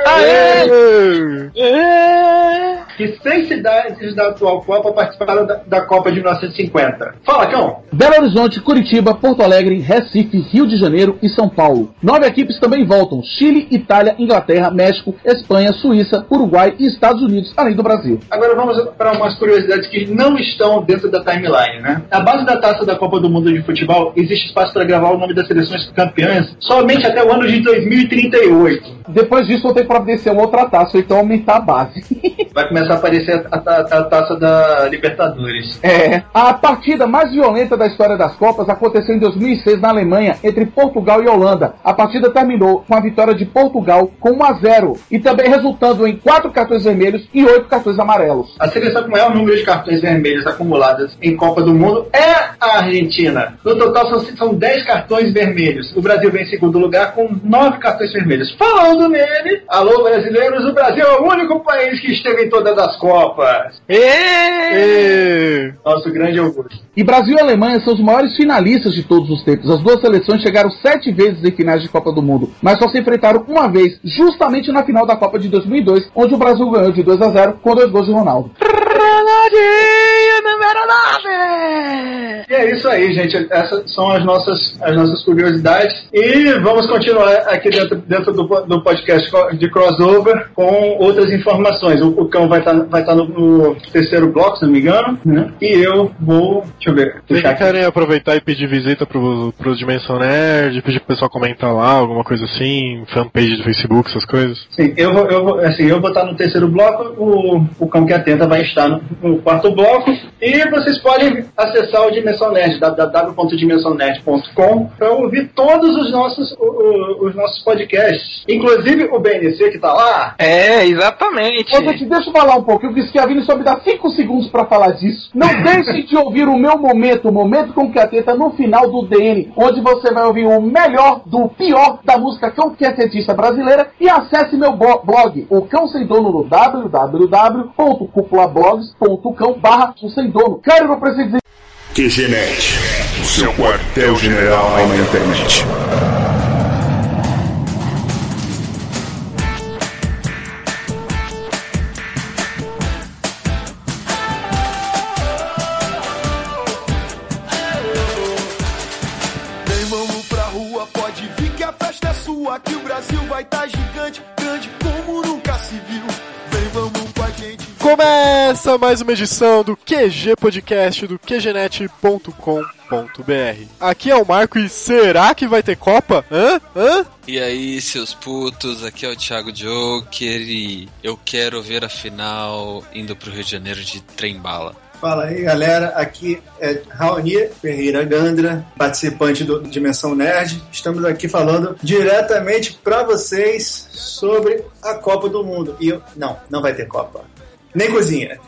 Aê! É. que seis cidades da atual Copa participaram da, da Copa de 1950. Fala, Cão! Belo Horizonte, Curitiba, Porto Alegre, Recife, Rio de Janeiro e São Paulo. Nove equipes também voltam: Chile, Itália, Inglaterra, México, Espanha, Suíça, Uruguai e Estados Unidos, além do Brasil. Agora vamos para umas curiosidades que não estão dentro da timeline, né? Na base da taça da Copa do Mundo de Futebol, existe espaço para gravar o nome das seleções campeãs somente até o ano de 2038. Depois disso, vou ter que providenciar uma outra taça, então aumentar a base. Vai começar a aparecer a, a, a taça da Libertadores. É. A partida mais violenta da história das Copas aconteceu em 2006 na Alemanha, entre Portugal e Holanda. A partida terminou com a vitória de Portugal com 1 a 0 e também resultando em 4 cartões vermelhos e 8 cartões amarelos. A seleção com maior número de cartões vermelhos acumulados em Copa do Mundo é a Argentina. No total são, são 10 cartões vermelhos. O Brasil vem em segundo lugar com 9 cartões vermelhos. Falando nele, alô brasileiros, o Brasil é o único país que esteve em todas as Copas. Ê! Nosso grande orgulho. E Brasil e Alemanha são os maiores finalistas de todos os tempos. As duas seleções chegaram sete vezes em finais de Copa do Mundo, mas só se enfrentaram uma vez, justamente na final da Copa de 2002, onde o Brasil ganhou de 2 a 0 com dois gols de Ronaldo. E é isso aí, gente. Essas são as nossas, as nossas curiosidades. E vamos continuar aqui dentro, dentro do, do podcast de crossover com outras informações. O, o Cão vai estar vai tá no, no terceiro bloco, se não me engano. Né? E eu vou. Deixa eu ver. Vocês querem aproveitar e pedir visita pro, pro Dimensão Nerd, pedir pro pessoal comentar lá, alguma coisa assim, fanpage do Facebook, essas coisas? Sim, eu vou, eu vou, assim, eu vou estar no terceiro bloco, o, o Cão que Atenta vai estar no, no quarto bloco, e vocês podem acessar o Dimensão Nerd, www.dimensãonerd.com, para ouvir todos os nossos, o- o- os nossos podcasts, inclusive o BNC que tá lá. É, exatamente. Ô, gente, deixa eu falar um pouco. Eu disse que a Vini só me dá 5 segundos pra falar disso. Não deixe de ouvir o meu momento, o momento com Cateta no final do DN, onde você vai ouvir o melhor do pior da música cão quetista brasileira e acesse meu blog, o Cão Sem Dono no www.cupulablogs.com barra o Sem Dono. Cara, eu não preciso dizer QGNet, o seu quartel-general na internet. Vem, vamos pra rua, pode vir que a festa é sua. Que o Brasil vai tá gigante, Começa mais uma edição do QG Podcast do QGNet.com.br. Aqui é o Marco e será que vai ter Copa? Hã? Hã? E aí, seus putos, aqui é o Thiago Joker e eu quero ver a final indo pro Rio de Janeiro de trem-bala. Fala aí, galera. Aqui é Raoni Ferreira Gandra, participante do Dimensão Nerd. Estamos aqui falando diretamente para vocês sobre a Copa do Mundo. E eu, não, não vai ter Copa. Nem cozinha.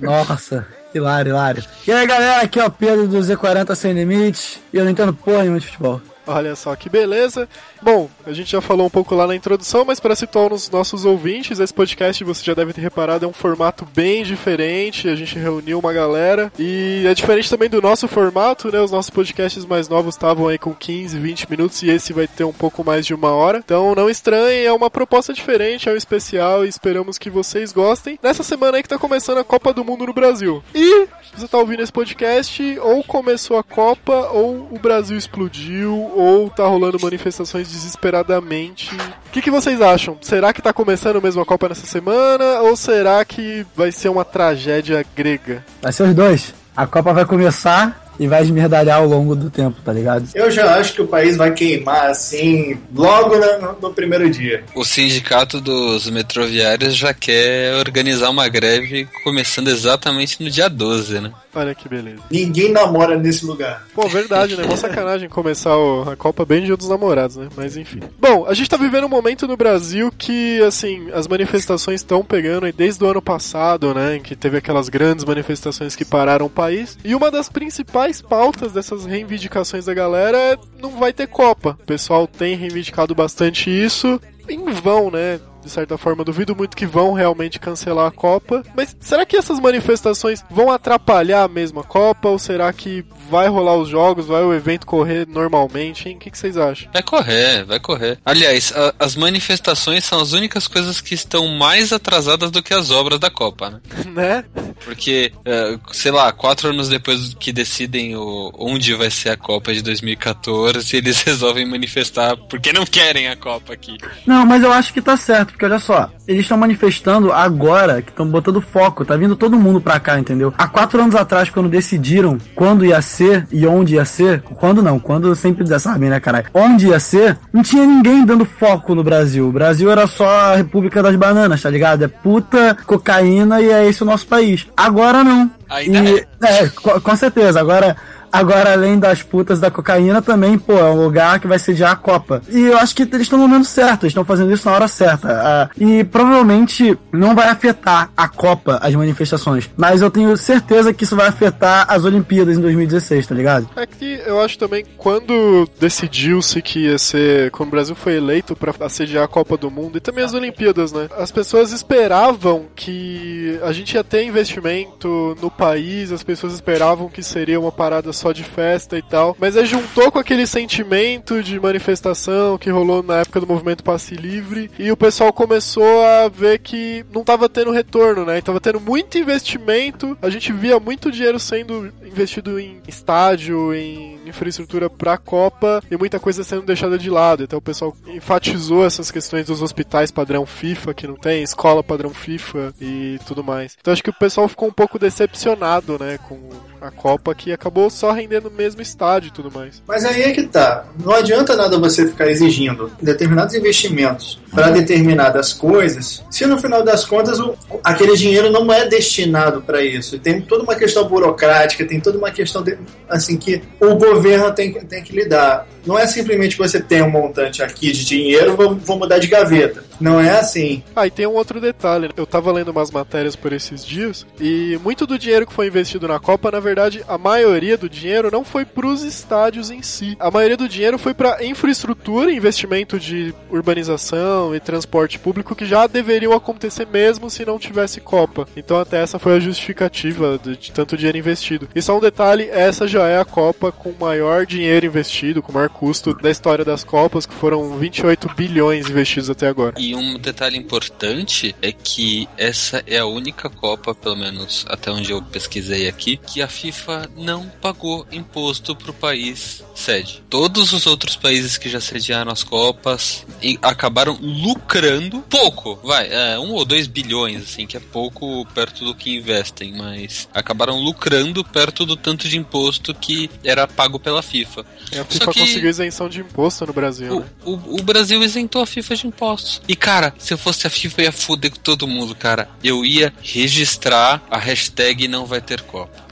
Nossa, hilário, hilário. E aí galera, aqui é o Pedro do Z40 Sem Limite e eu não entendo porra nenhuma de futebol. Olha só que beleza. Bom, a gente já falou um pouco lá na introdução, mas para situar os nossos ouvintes, esse podcast você já deve ter reparado é um formato bem diferente. A gente reuniu uma galera e é diferente também do nosso formato, né? Os nossos podcasts mais novos estavam aí com 15, 20 minutos e esse vai ter um pouco mais de uma hora. Então não estranhe, é uma proposta diferente, é um especial e esperamos que vocês gostem. Nessa semana aí que tá começando a Copa do Mundo no Brasil. E você tá ouvindo esse podcast, ou começou a Copa, ou o Brasil explodiu, ou tá rolando manifestações desesperadamente. O que, que vocês acham? Será que tá começando mesmo a Copa nessa semana, ou será que vai ser uma tragédia grega? Vai ser os dois. A Copa vai começar e vai esmerdalhar ao longo do tempo, tá ligado? Eu já acho que o país vai queimar assim logo no, no primeiro dia. O sindicato dos metroviários já quer organizar uma greve começando exatamente no dia 12, né? Olha que beleza. Ninguém namora nesse lugar. Pô, verdade, né? Uma sacanagem começar o- a Copa bem dia dos namorados, né? Mas enfim. Bom, a gente tá vivendo um momento no Brasil que, assim, as manifestações estão pegando aí desde o ano passado, né? Em que teve aquelas grandes manifestações que pararam o país. E uma das principais pautas dessas reivindicações da galera é não vai ter Copa. O pessoal tem reivindicado bastante isso em vão, né? De certa forma, duvido muito que vão realmente cancelar a Copa. Mas será que essas manifestações vão atrapalhar a mesma Copa? Ou será que vai rolar os jogos, vai o evento correr normalmente, hein? O que, que vocês acham? Vai correr, vai correr. Aliás, a, as manifestações são as únicas coisas que estão mais atrasadas do que as obras da Copa, né? né? Porque, uh, sei lá, quatro anos depois que decidem o, onde vai ser a Copa de 2014, eles resolvem manifestar porque não querem a Copa aqui. Não, mas eu acho que tá certo, porque olha só, eles estão manifestando agora, que estão botando foco, tá vindo todo mundo pra cá, entendeu? Há quatro anos atrás, quando decidiram quando ia ser e onde ia ser, quando não, quando sempre já sabem, né, caralho? Onde ia ser, não tinha ninguém dando foco no Brasil. O Brasil era só a República das Bananas, tá ligado? É puta, cocaína e é esse o nosso país. Agora não. Ainda e, é. é com, com certeza. Agora Agora, além das putas da cocaína, também, pô, é um lugar que vai sediar a Copa. E eu acho que eles estão no momento certo, estão fazendo isso na hora certa. Uh, e provavelmente não vai afetar a Copa, as manifestações. Mas eu tenho certeza que isso vai afetar as Olimpíadas em 2016, tá ligado? É que eu acho também quando decidiu-se que ia ser. Quando o Brasil foi eleito para assediar a Copa do Mundo e também as Olimpíadas, né? As pessoas esperavam que a gente ia ter investimento no país, as pessoas esperavam que seria uma parada só de festa e tal. Mas aí juntou com aquele sentimento de manifestação que rolou na época do movimento Passe Livre e o pessoal começou a ver que não tava tendo retorno, né? E tava tendo muito investimento, a gente via muito dinheiro sendo investido em estádio, em infraestrutura pra Copa e muita coisa sendo deixada de lado. Então o pessoal enfatizou essas questões dos hospitais padrão FIFA que não tem, escola padrão FIFA e tudo mais. Então acho que o pessoal ficou um pouco decepcionado, né, com a Copa que acabou só rendendo o mesmo estádio e tudo mais. Mas aí é que tá. Não adianta nada você ficar exigindo determinados investimentos para determinadas coisas, se no final das contas o, aquele dinheiro não é destinado para isso. Tem toda uma questão burocrática, tem toda uma questão de, assim que o governo tem, tem que lidar. Não é simplesmente você ter um montante aqui de dinheiro, vou, vou mudar de gaveta. Não é assim. Ah, e tem um outro detalhe. Eu tava lendo umas matérias por esses dias e muito do dinheiro que foi investido na Copa, na verdade, a maioria do dinheiro não foi para os estádios em si. A maioria do dinheiro foi para infraestrutura, investimento de urbanização e transporte público que já deveriam acontecer mesmo se não tivesse Copa. Então até essa foi a justificativa de, de tanto dinheiro investido. E só um detalhe, essa já é a Copa com maior dinheiro investido, com maior custo da história das Copas, que foram 28 bilhões investidos até agora. E um detalhe importante é que essa é a única Copa, pelo menos até onde eu pesquisei aqui, que a FIFA não pagou imposto pro país sede. Todos os outros países que já sediaram as Copas acabaram lucrando pouco, vai, é, um ou dois bilhões, assim, que é pouco perto do que investem, mas acabaram lucrando perto do tanto de imposto que era pago pela FIFA. E a FIFA que conseguiu isenção de imposto no Brasil. O, né? o, o Brasil isentou a FIFA de impostos. E cara, se eu fosse a FIFA, eu ia foder com todo mundo, cara. Eu ia registrar a hashtag não vai ter Copa.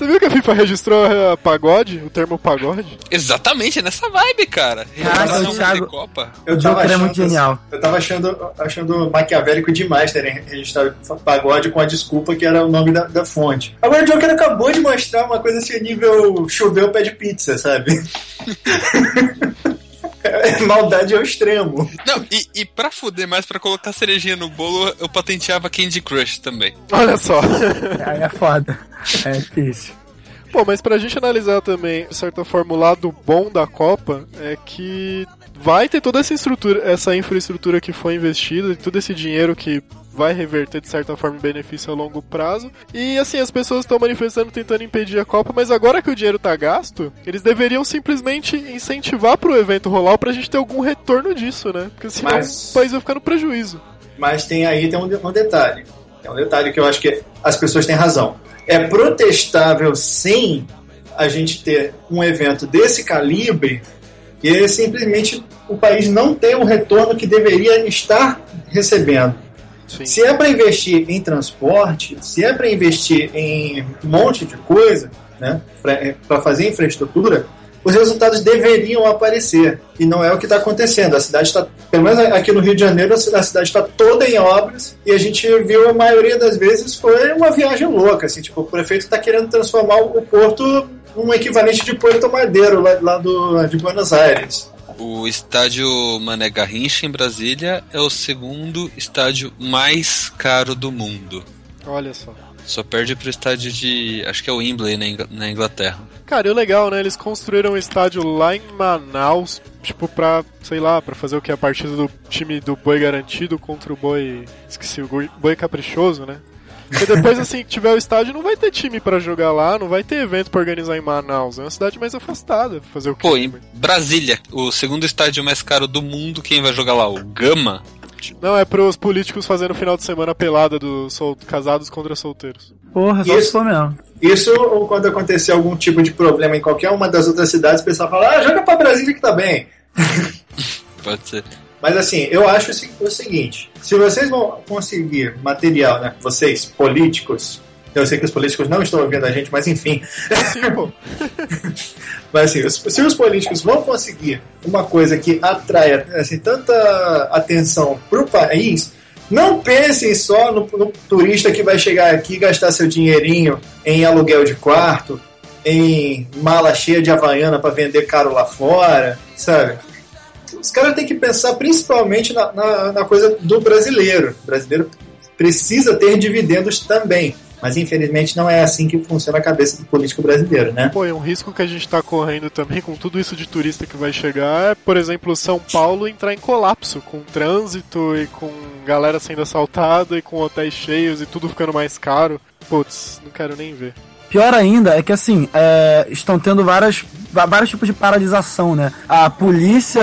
Você viu que a FIFA registrou uh, pagode, o termo pagode? Exatamente, nessa vibe, cara. Caraca, o Thiago, Copa. Eu tava achando, é muito genial. Eu tava achando, achando maquiavélico demais terem registrado pagode com a desculpa que era o nome da, da fonte. Agora o Joker acabou de mostrar uma coisa assim, nível choveu pé de pizza, sabe? Maldade ao extremo. Não, e, e pra fuder mais, pra colocar cerejinha no bolo, eu patenteava Candy Crush também. Olha só. Aí é foda. É difícil. Pô, mas pra gente analisar também, de certa forma, o lado bom da Copa é que vai ter toda essa estrutura, essa infraestrutura que foi investida, e todo esse dinheiro que vai reverter de certa forma em benefício a longo prazo. E assim, as pessoas estão manifestando tentando impedir a Copa, mas agora que o dinheiro tá gasto, eles deveriam simplesmente incentivar pro evento rolar pra gente ter algum retorno disso, né? Porque senão mas... o país vai ficar no prejuízo. Mas tem aí tem um, um detalhe. Tem um detalhe que eu acho que as pessoas têm razão. É protestável sim a gente ter um evento desse calibre e simplesmente o país não tem o retorno que deveria estar recebendo. Sim. Se é para investir em transporte, se é para investir em um monte de coisa, né, para fazer infraestrutura, os resultados deveriam aparecer. E não é o que está acontecendo. A cidade está, pelo menos aqui no Rio de Janeiro, a cidade está toda em obras e a gente viu a maioria das vezes foi uma viagem louca. Assim, tipo, o prefeito está querendo transformar o porto num equivalente de Porto Madeiro, lá, lá do, de Buenos Aires. O estádio Mané Garrincha em Brasília é o segundo estádio mais caro do mundo. Olha só. Só perde pro estádio de. Acho que é o Wembley na, Ingl na Inglaterra. Cara, e o legal, né? Eles construíram um estádio lá em Manaus, tipo, pra, sei lá, pra fazer o que? A partida do time do boi garantido contra o boi. Esqueci, o boi caprichoso, né? Porque depois, assim, que tiver o estádio, não vai ter time pra jogar lá, não vai ter evento pra organizar em Manaus. É uma cidade mais afastada. Fazer o quê? Pô, em Brasília, o segundo estádio mais caro do mundo, quem vai jogar lá? O Gama? Não, é pros políticos fazendo final de semana pelada dos sol... casados contra solteiros. Porra, só Isso. mesmo. Isso ou quando acontecer algum tipo de problema em qualquer uma das outras cidades, o pessoal fala, ah, joga pra Brasília que tá bem. Pode ser. Mas assim, eu acho o se- o seguinte: se vocês vão conseguir material, né? Vocês, políticos, eu sei que os políticos não estão ouvindo a gente, mas enfim. Mas assim, se os políticos vão conseguir uma coisa que atraia assim, tanta atenção pro país, não pensem só no, no turista que vai chegar aqui gastar seu dinheirinho em aluguel de quarto, em mala cheia de havaiana para vender caro lá fora, sabe? Os caras têm que pensar principalmente na, na, na coisa do brasileiro. O brasileiro precisa ter dividendos também. Mas infelizmente não é assim que funciona a cabeça do político brasileiro, né? Pô, e um risco que a gente tá correndo também com tudo isso de turista que vai chegar é, por exemplo, São Paulo entrar em colapso, com trânsito e com galera sendo assaltada e com hotéis cheios e tudo ficando mais caro. Putz, não quero nem ver. Pior ainda é que assim, é, estão tendo várias, vários tipos de paralisação, né? A polícia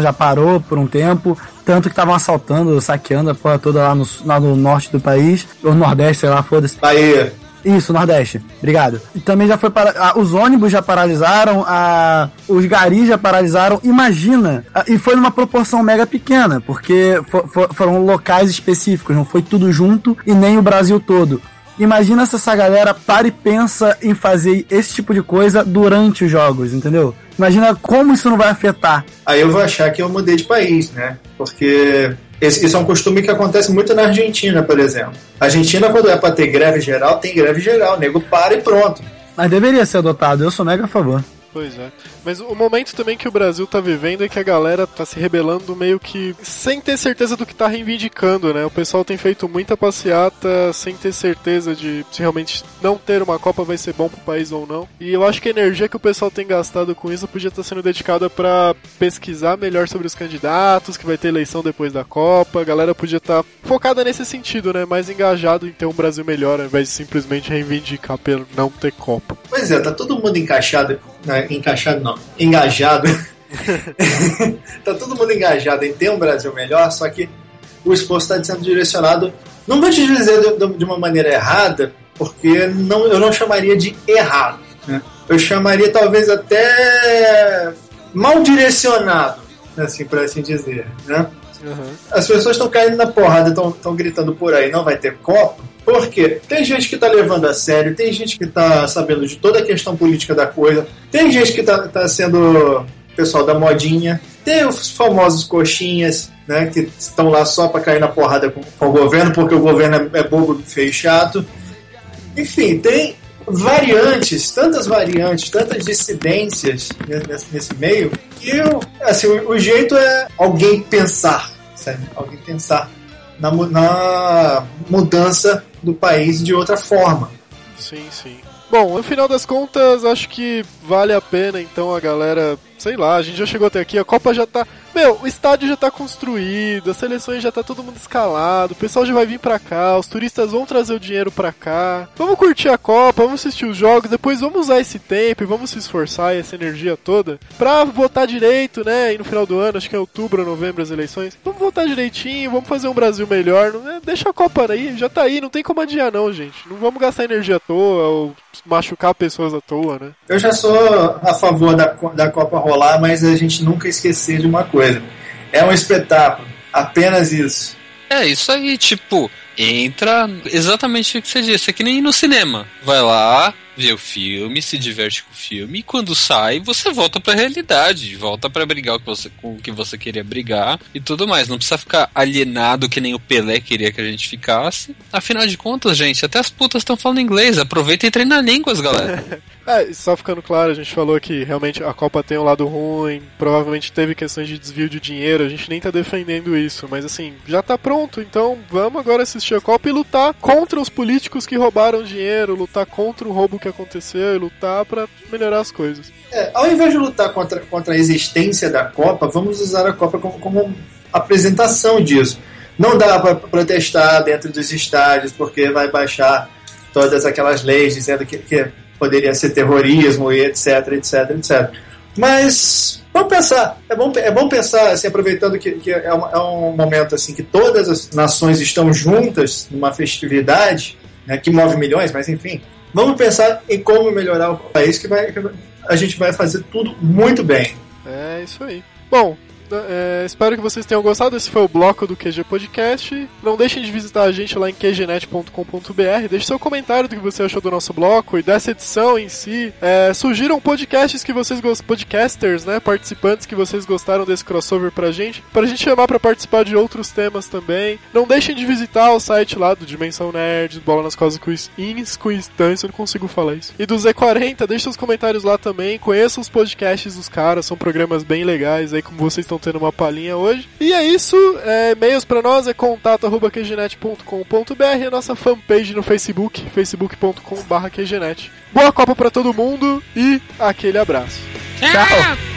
já parou por um tempo, tanto que estavam assaltando, saqueando a porra toda lá no, lá no norte do país, ou nordeste, sei lá, foda-se. Bahia. Isso, Nordeste. Obrigado. E também já foi para ah, os ônibus já paralisaram, a, os garis já paralisaram. Imagina. e foi numa proporção mega pequena, porque fo- fo- foram locais específicos, não foi tudo junto e nem o Brasil todo. Imagina se essa galera para e pensa em fazer esse tipo de coisa durante os jogos, entendeu? Imagina como isso não vai afetar. Aí eu vou achar que eu mudei de país, né? Porque esse, isso é um costume que acontece muito na Argentina, por exemplo. A Argentina, quando é pra ter greve geral, tem greve geral. O nego para e pronto. Mas deveria ser adotado, eu sou mega a favor. Pois é. Mas o momento também que o Brasil tá vivendo é que a galera tá se rebelando meio que sem ter certeza do que tá reivindicando, né? O pessoal tem feito muita passeata sem ter certeza de se realmente não ter uma Copa vai ser bom pro país ou não. E eu acho que a energia que o pessoal tem gastado com isso podia estar sendo dedicada pra pesquisar melhor sobre os candidatos, que vai ter eleição depois da Copa. A galera podia estar focada nesse sentido, né? Mais engajado em ter um Brasil melhor, ao invés de simplesmente reivindicar pelo não ter Copa. Pois é, tá todo mundo encaixado. Né? Encaixado não. Engajado. tá todo mundo engajado em ter um Brasil melhor, só que o esforço está sendo direcionado. Não vou te dizer de, de uma maneira errada, porque não, eu não chamaria de errado. Né? Eu chamaria talvez até mal direcionado, assim, por assim dizer. Né? As pessoas estão caindo na porrada, estão gritando por aí, não vai ter Copa. Por quê? Tem gente que tá levando a sério, tem gente que tá sabendo de toda a questão política da coisa, tem gente que tá, tá sendo pessoal da modinha, tem os famosos coxinhas, né, que estão lá só para cair na porrada com, com, o governo, porque o governo é, é bobo, feio e chato. Enfim, tem variantes, tantas variantes, tantas dissidências nesse, nesse meio, que eu, assim, o, o jeito é alguém pensar, sabe? Alguém pensar na, na mudança do país de outra forma. Sim, sim. Bom, no final das contas, acho que vale a pena então a galera, sei lá, a gente já chegou até aqui, a Copa já tá. Meu, o estádio já tá construído, as seleções já tá todo mundo escalado, o pessoal já vai vir pra cá, os turistas vão trazer o dinheiro pra cá. Vamos curtir a Copa, vamos assistir os jogos, depois vamos usar esse tempo e vamos se esforçar e essa energia toda pra votar direito, né? E no final do ano, acho que é outubro ou novembro as eleições. Vamos votar direitinho, vamos fazer um Brasil melhor. Não, é, deixa a Copa aí, já tá aí, não tem como adiar não, gente. Não vamos gastar energia à toa ou machucar pessoas à toa, né? Eu já sou a favor da, da Copa rolar, mas a gente nunca esquecer de uma coisa. É um espetáculo, apenas isso. É, isso aí, tipo, entra exatamente o que você disse, é que nem no cinema. Vai lá, vê o filme, se diverte com o filme, e quando sai, você volta pra realidade, volta para brigar com, você, com o que você queria brigar e tudo mais. Não precisa ficar alienado que nem o Pelé queria que a gente ficasse. Afinal de contas, gente, até as putas estão falando inglês, aproveita e treina línguas, galera. É, só ficando claro, a gente falou que realmente a Copa tem um lado ruim, provavelmente teve questões de desvio de dinheiro, a gente nem tá defendendo isso, mas assim, já tá pronto, então vamos agora assistir Copa e lutar contra os políticos que roubaram dinheiro, lutar contra o roubo que aconteceu e lutar para melhorar as coisas. É, ao invés de lutar contra, contra a existência da Copa, vamos usar a Copa como, como apresentação disso. Não dá para protestar dentro dos estádios porque vai baixar todas aquelas leis dizendo que, que poderia ser terrorismo e etc, etc, etc. Mas vamos pensar, é bom, é bom pensar, assim, aproveitando que, que é, um, é, um, momento assim que todas as nações estão juntas numa festividade né, que move milhões, mas enfim, vamos pensar em como melhorar o país que vai, que a gente vai fazer tudo muito bem. É isso aí. Bom, é, espero que vocês tenham gostado. Esse foi o bloco do QG Podcast. Não deixem de visitar a gente lá em qgnet.com.br. Deixe seu comentário do que você achou do nosso bloco e dessa edição em si. É, surgiram podcasts que vocês gostam, podcasters, né? Participantes que vocês gostaram desse crossover pra gente. Pra gente chamar pra participar de outros temas também. Não deixem de visitar o site lá do Dimensão Nerd, Bola nas Cosas Quiz, Ins Quiz Dance, eu não consigo falar isso. E do Z40, deixe seus comentários lá também. Conheçam os podcasts dos caras, são programas bem legais aí, como vocês estão tendo uma palhinha hoje. E é isso. É, e-mails para nós é contato.qgenet.com.br e a nossa fanpage no Facebook, facebook.com.br. Boa Copa para todo mundo e aquele abraço. Tchau!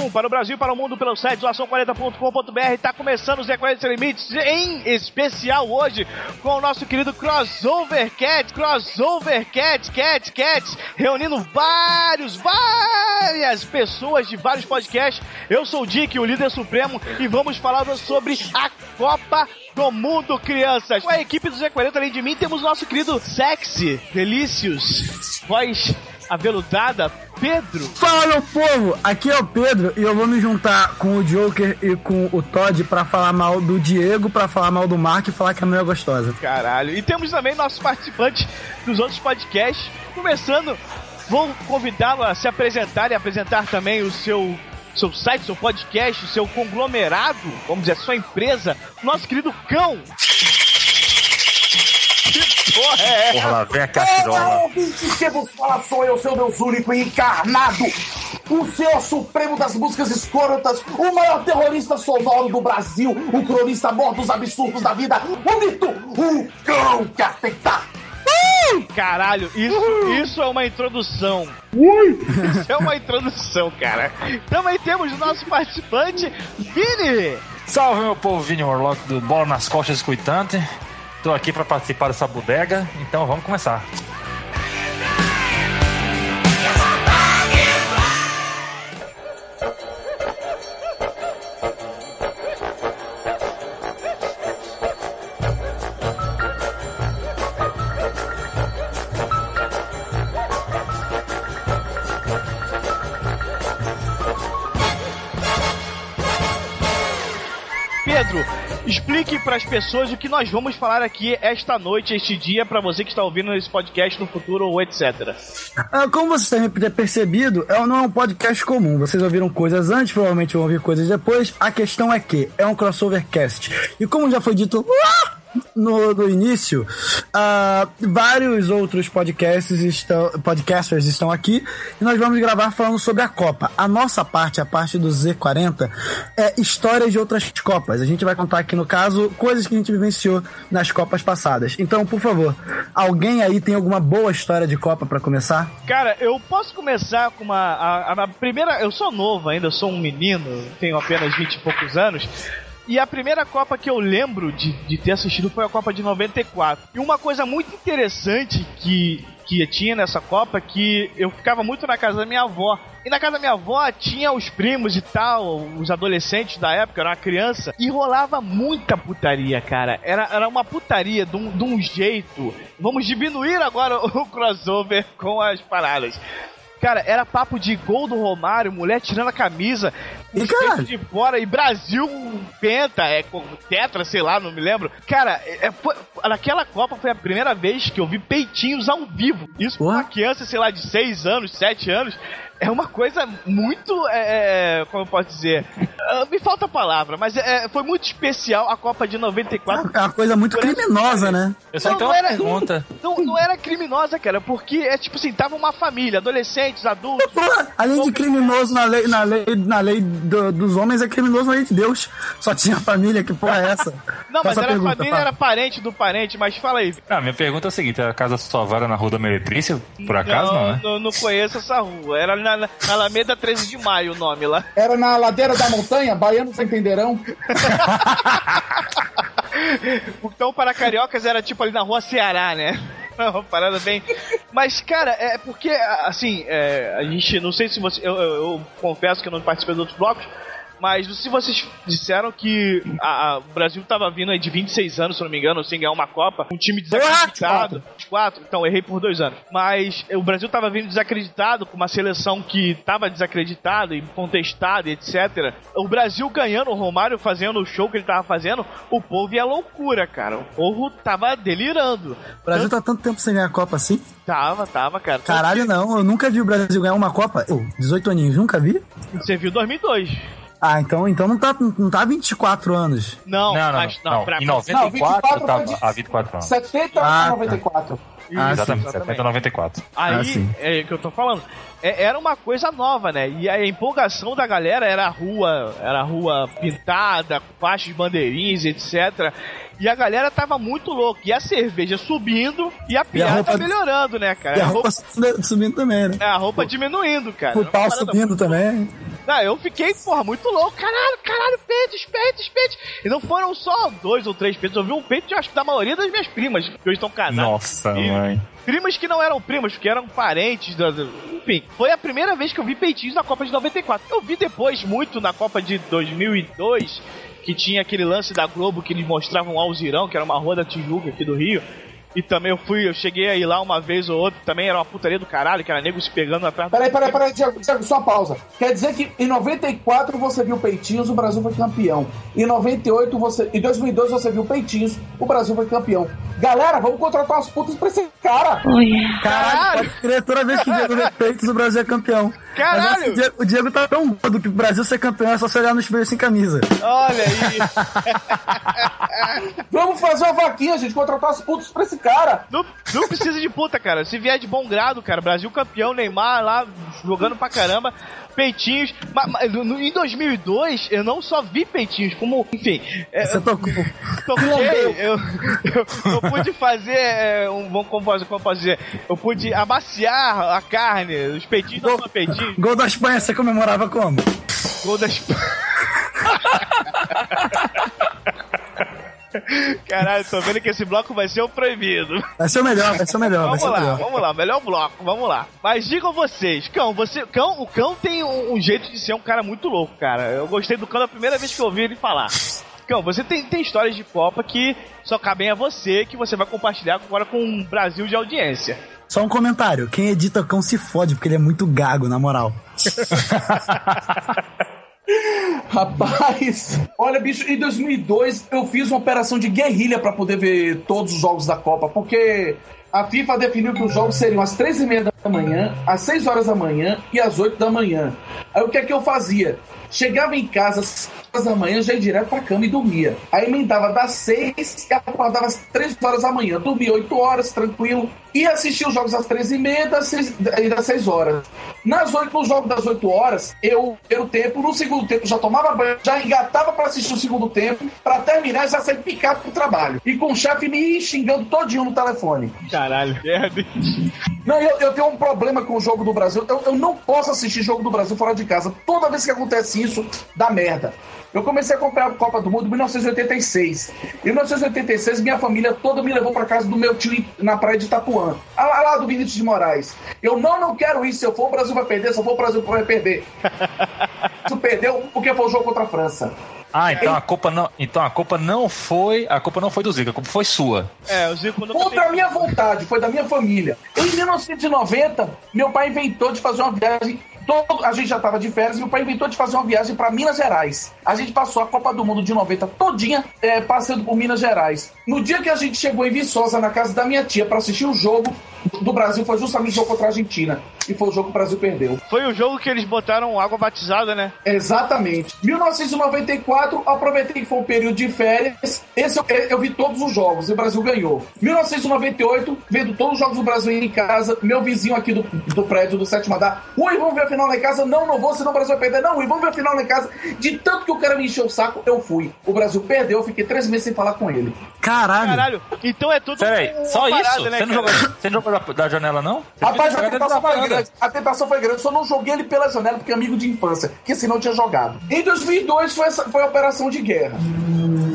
Diretamente do Estúdio 1 para o Brasil para o mundo pelo site doação40.com.br. Está começando o Zé 40 Sem Limites, em especial hoje com o nosso querido Crossover Cat, Crossover Cat, Cat, Cat, reunindo vários, várias pessoas de vários podcasts. Eu sou o Dick, o líder supremo, e vamos falar sobre a Copa do Mundo, crianças. Com a equipe do Z40, além de mim, temos o nosso querido Sexy, Delícios, voz aveludada, Pedro. Fala, meu povo! Aqui é o Pedro e eu vou me juntar com o Joker e com o Todd para falar mal do Diego, para falar mal do Mark e falar que a mulher é gostosa. Caralho. E temos também nossos participantes dos outros podcasts. Começando, vou convidá-lo a se apresentar e apresentar também o seu seu site, seu podcast, seu conglomerado, vamos dizer, sua empresa, nosso querido Cão porra é essa? Porra, lá vem a cachirola. ouvintes que vos fala sou eu, seu Deus único e encarnado. O senhor supremo das músicas escrotas, o maior terrorista sonoro do Brasil, o cronista morto dos absurdos da vida, o mito, o cão que afeta. Caralho, isso, isso é uma introdução. Isso é uma introdução, cara. Também temos o nosso participante, Vini. Salve, meu povo, Vini Morlock do Bola nas Costas Escutante. Estou aqui para participar dessa bodega, então vamos começar. Para as pessoas o que nós vamos falar aqui esta noite, este dia, para você que está ouvindo esse podcast no futuro ou etc. Ah, como vocês devem ter percebido, é, não é um podcast comum. Vocês ouviram coisas antes, provavelmente vão ouvir coisas depois. A questão é que é um crossover cast. E como já foi dito lá no, no início, uh, vários outros podcasts estão, podcasters estão aqui e nós vamos gravar falando sobre a Copa. A nossa parte, a parte do Z40, é histórias de outras Copas. A gente vai contar aqui, no caso, coisas que a gente vivenciou nas Copas passadas. Então, por favor, alguém aí tem alguma boa história de Copa para começar? Cara, eu posso começar com uma. A, a, primeira. Eu sou novo ainda, sou um menino, tenho apenas 20 e poucos anos. E a primeira Copa que eu lembro de, de ter assistido foi a Copa de 94. E uma coisa muito interessante que, que tinha nessa Copa que eu ficava muito na casa da minha avó. E na casa da minha avó tinha os primos e tal, os adolescentes da época, eu era uma criança, e rolava muita putaria, cara. Era, era uma putaria de um, de um jeito. Vamos diminuir agora o crossover com as paradas. Cara, era papo de gol do Romário, mulher tirando a camisa, E, cara? de fora, e Brasil penta, é, com tetra, sei lá, não me lembro. Cara, é, foi- naquela Copa foi a primeira vez que eu vi peitinhos ao vivo. Isso pra uma criança, sei lá, de 6 anos, 7 anos. É uma coisa muito, é, é, como eu posso dizer, Ah, me falta a palavra, mas é, foi muito especial a Copa de 94. É uma coisa muito criminosa, né? Eu só Não, não era- pergunta. Não, não era criminosa, cara, porque é tipo assim, tava uma família, adolescentes, adultos. Além de criminoso na lei, na lei, na lei do- dos homens, é criminoso na lei de Deus. Só tinha família, que porra é essa? Não, mas Faça a era pergunta, família, fala. era parente do parente, mas fala aí. Ah, minha pergunta é a seguinte: a casa sua vara na Rua da Meretrícia, por acaso não, né? Não, não conheço essa rua. Era na, na Alameda 13 de Maio o nome lá. Era na ladeira da montanha, baianos entenderão. Então, para cariocas, era tipo ali na rua Ceará, né? Uma parada bem. Mas, cara, é porque, assim, é, a gente. Não sei se você. Eu, eu- eu confesso que eu não participei dos outros blocos. Mas se vocês disseram que a- a- o Brasil tava vindo aí de 26 anos, se não me engano, sem ganhar uma Copa. Um time desacreditado. Quatro. Então, errei por dois anos. Mas o Brasil tava vindo desacreditado, com uma seleção que tava desacreditada e contestada e etc. O Brasil ganhando, o Romário fazendo o show que ele tava fazendo, o povo ia loucura, cara. O povo tava delirando. O Brasil tá tanto tempo sem ganhar a Copa assim? Tava, tava, cara. Caralho, não. Eu nunca vi o Brasil ganhar uma Copa. Eu, 18 aninhos, nunca vi? Você viu 2002. Ah, então, então não tá, não tá 24 anos. Não, Não, não, mas não. não, pra- Em Não, 94 24 tava de- há 24 anos. 70 Ah, a tá. 94. Ah, exatamente, sim. 70 a 94. Aí, Ah, sim. é o que eu tô falando. É- era uma coisa nova, né? E a empolgação da galera era a rua, era a rua pintada, com faixas, bandeirinhas, etc. E a galera tava muito louca. E a cerveja subindo e a piada roupa- melhorando, né, cara? E a roupa subindo, subindo também, né? É, a roupa diminuindo, cara. O uma pau subindo também. Não, eu fiquei, porra, muito louco. Caralho, caralho, peitos, peitos, peitos. E não foram só dois ou três peitos. Eu vi um peito, acho que da maioria das minhas primas, que hoje estão casadas. Nossa, E- mãe. Primas que não eram primas, que eram parentes. da- da- Enfim, foi a primeira vez que eu vi peitinhos na Copa de 94. Eu vi depois muito na Copa de 2002, que tinha aquele lance da Globo que eles mostravam o Alzirão, que era uma rua da Tijuca aqui do Rio. E também eu fui, eu cheguei aí lá uma vez ou outra, também era uma putaria do caralho, que era nego se pegando atrás Peraí, peraí, peraí, Diego, Diego, só pausa. Quer dizer que em 94 você viu Peitinhos, o Brasil foi campeão. Em 98 você. Em 2002 você viu Peitinhos, o Brasil foi campeão. Galera, vamos contratar umas putas pra esse cara. Caralho, pode crer, toda vez que vê peitos, o Brasil é campeão. Caralho! Mas assim, o, Diego, o Diego tá tão gordo que o Brasil ser campeão é só se olhar no espelho sem camisa. Olha aí. Vamos fazer uma vaquinha, gente, contratar as putas pra esse cara. Não, não precisa de puta, cara. Se vier de bom grado, cara. Brasil campeão, Neymar lá jogando pra caramba. Peitinhos. Mas, mas no- em 2002, eu não só vi peitinhos, como. Enfim. é, Você tocou. toquei. Eu, eu, eu pude fazer. é, um, como, posso- como eu posso dizer? Eu pude amaciar a carne. Os peitinhos não são peitinhos. Gol da Espanha, você comemorava como? Gol das. Caralho, tô vendo que esse bloco vai ser o proibido. Vai ser o melhor, vai ser o melhor, Vamos lá, melhor. vamos lá, melhor bloco, vamos lá. Mas digam vocês, Cão, você, Cão, o Cão tem um, um jeito de ser um cara muito louco, cara. Eu gostei do Cão da primeira vez que eu ouvi ele falar. Cão, você tem, tem histórias de Copa que só cabem a você, que você vai compartilhar agora com um Brasil de audiência. Só um comentário. Quem edita cão se fode, porque ele é muito gago, na moral. Rapaz, olha, bicho, em 2002 eu fiz uma operação de guerrilha pra poder ver todos os jogos da Copa, porque a FIFA definiu que os jogos seriam às três e meia da manhã, às 6 horas da manhã e às 8 da manhã. Aí o que é que eu fazia? Chegava em casa às 6 da manhã, já ia direto pra cama e dormia. Aí emendava das 6 e acordava às 3 horas da manhã. Dormia 8 horas, tranquilo. E assistia os jogos às 3 e meia das 6, e das 6 horas. Nas 8, no jogo das 8 horas, eu, eu tempo, no segundo tempo, já tomava banho, já engatava pra assistir o segundo tempo, pra terminar e já sair picado pro trabalho. E com o chefe me xingando todinho no telefone. Caralho, merda. Não, eu, eu tenho um problema com o jogo do Brasil. Eu, eu não posso assistir jogo do Brasil fora de casa. Toda vez que acontece isso, dá merda. Eu comecei a acompanhar a Copa do Mundo em 1986. Em 1986, minha família toda me levou para casa do meu tio na praia de Itapuã, lá, lá do Vinícius de Moraes. Eu não, não quero isso. Se eu for, o Brasil vai perder. Se eu for, o Brasil vai perder. Isso perdeu porque foi o jogo contra a França. Ah, então a culpa não, então a culpa não foi, a culpa não foi do Zico, a culpa foi sua. É, o Zico não Contra a minha vontade, foi da minha família. Em 1990, meu pai inventou de fazer uma viagem Todo, a gente já estava de férias e meu pai inventou de fazer uma viagem para Minas Gerais. A gente passou a Copa do Mundo de 90 todinha é, passando por Minas Gerais. No dia que a gente chegou em Viçosa, na casa da minha tia, para assistir o jogo do Brasil, foi justamente o jogo contra a Argentina. E foi o jogo que o Brasil perdeu. Foi o jogo que eles botaram água batizada, né? Exatamente. 1994, aproveitei que foi um período de férias. Esse eu, eu vi todos os jogos e o Brasil ganhou. 1998, vendo todos os jogos do Brasil em casa, meu vizinho aqui do, do prédio do sétimo andar, ui, vamos ver a final lá em casa. Não, não vou, senão o Brasil vai perder. Não, ui, vamos ver a final lá em casa. De tanto que o cara me encheu o saco, eu fui. O Brasil perdeu, eu fiquei três meses sem falar com ele. Caralho. Caralho. Então é tudo. Peraí, só uma isso? parada, né, você, não jogou, você não jogou da, da janela, não? Você Rapaz, a tentação foi grande. A tentação foi grande. Só não joguei ele pela janela porque é amigo de infância, que senão eu tinha jogado. Em 2002 foi, essa, foi a operação de guerra.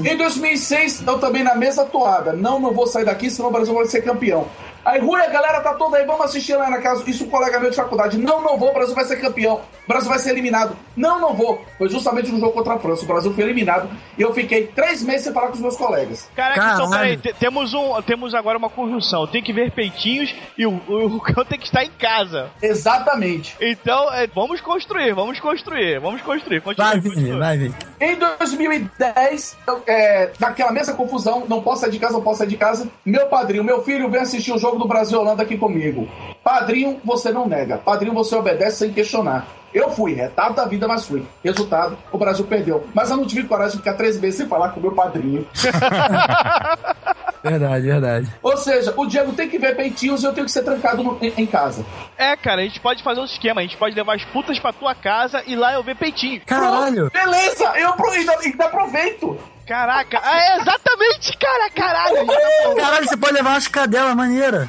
Em 2006, eu também na mesma toada. Não, não vou sair daqui, senão o Brasil vai ser campeão. Aí, Rui, a galera tá toda aí, vamos assistir lá na casa. Isso um colega meu de faculdade. Não, não vou, o Brasil vai ser campeão. O Brasil vai ser eliminado. Não, não vou. Foi justamente no jogo contra a França. O Brasil foi eliminado e eu fiquei três meses sem falar com os meus colegas. Caraca, então Caralho. peraí, te- temos, um, temos agora uma conjunção. Tem que ver peitinhos e o, o, o cão tem que estar em casa. Exatamente. Então, é, vamos construir, vamos construir, vamos construir. Continue, Vai, continue. Vini, vai, Vini. Em 2010, eu, é, naquela mesma confusão, não posso sair de casa, não posso sair de casa. Meu padrinho, meu filho, vem assistir o jogo do Brasil e Holanda aqui comigo. Padrinho, você não nega. Padrinho, você obedece sem questionar. Eu fui, retado da vida, mas fui. Resultado, o Brasil perdeu. Mas eu não tive coragem de ficar três meses sem falar com o meu padrinho. Verdade, verdade. Ou seja, o Diego tem que ver peitinhos e eu tenho que ser trancado no- em, em casa. É, cara, a gente pode fazer um esquema. A gente pode levar as putas pra tua casa e lá eu ver peitinho. Caralho. Beleza, eu ainda, ainda aproveito. Caraca, ah, é exatamente, cara, caralho. tá falando. Caralho, você pode levar umas cadelas maneiras.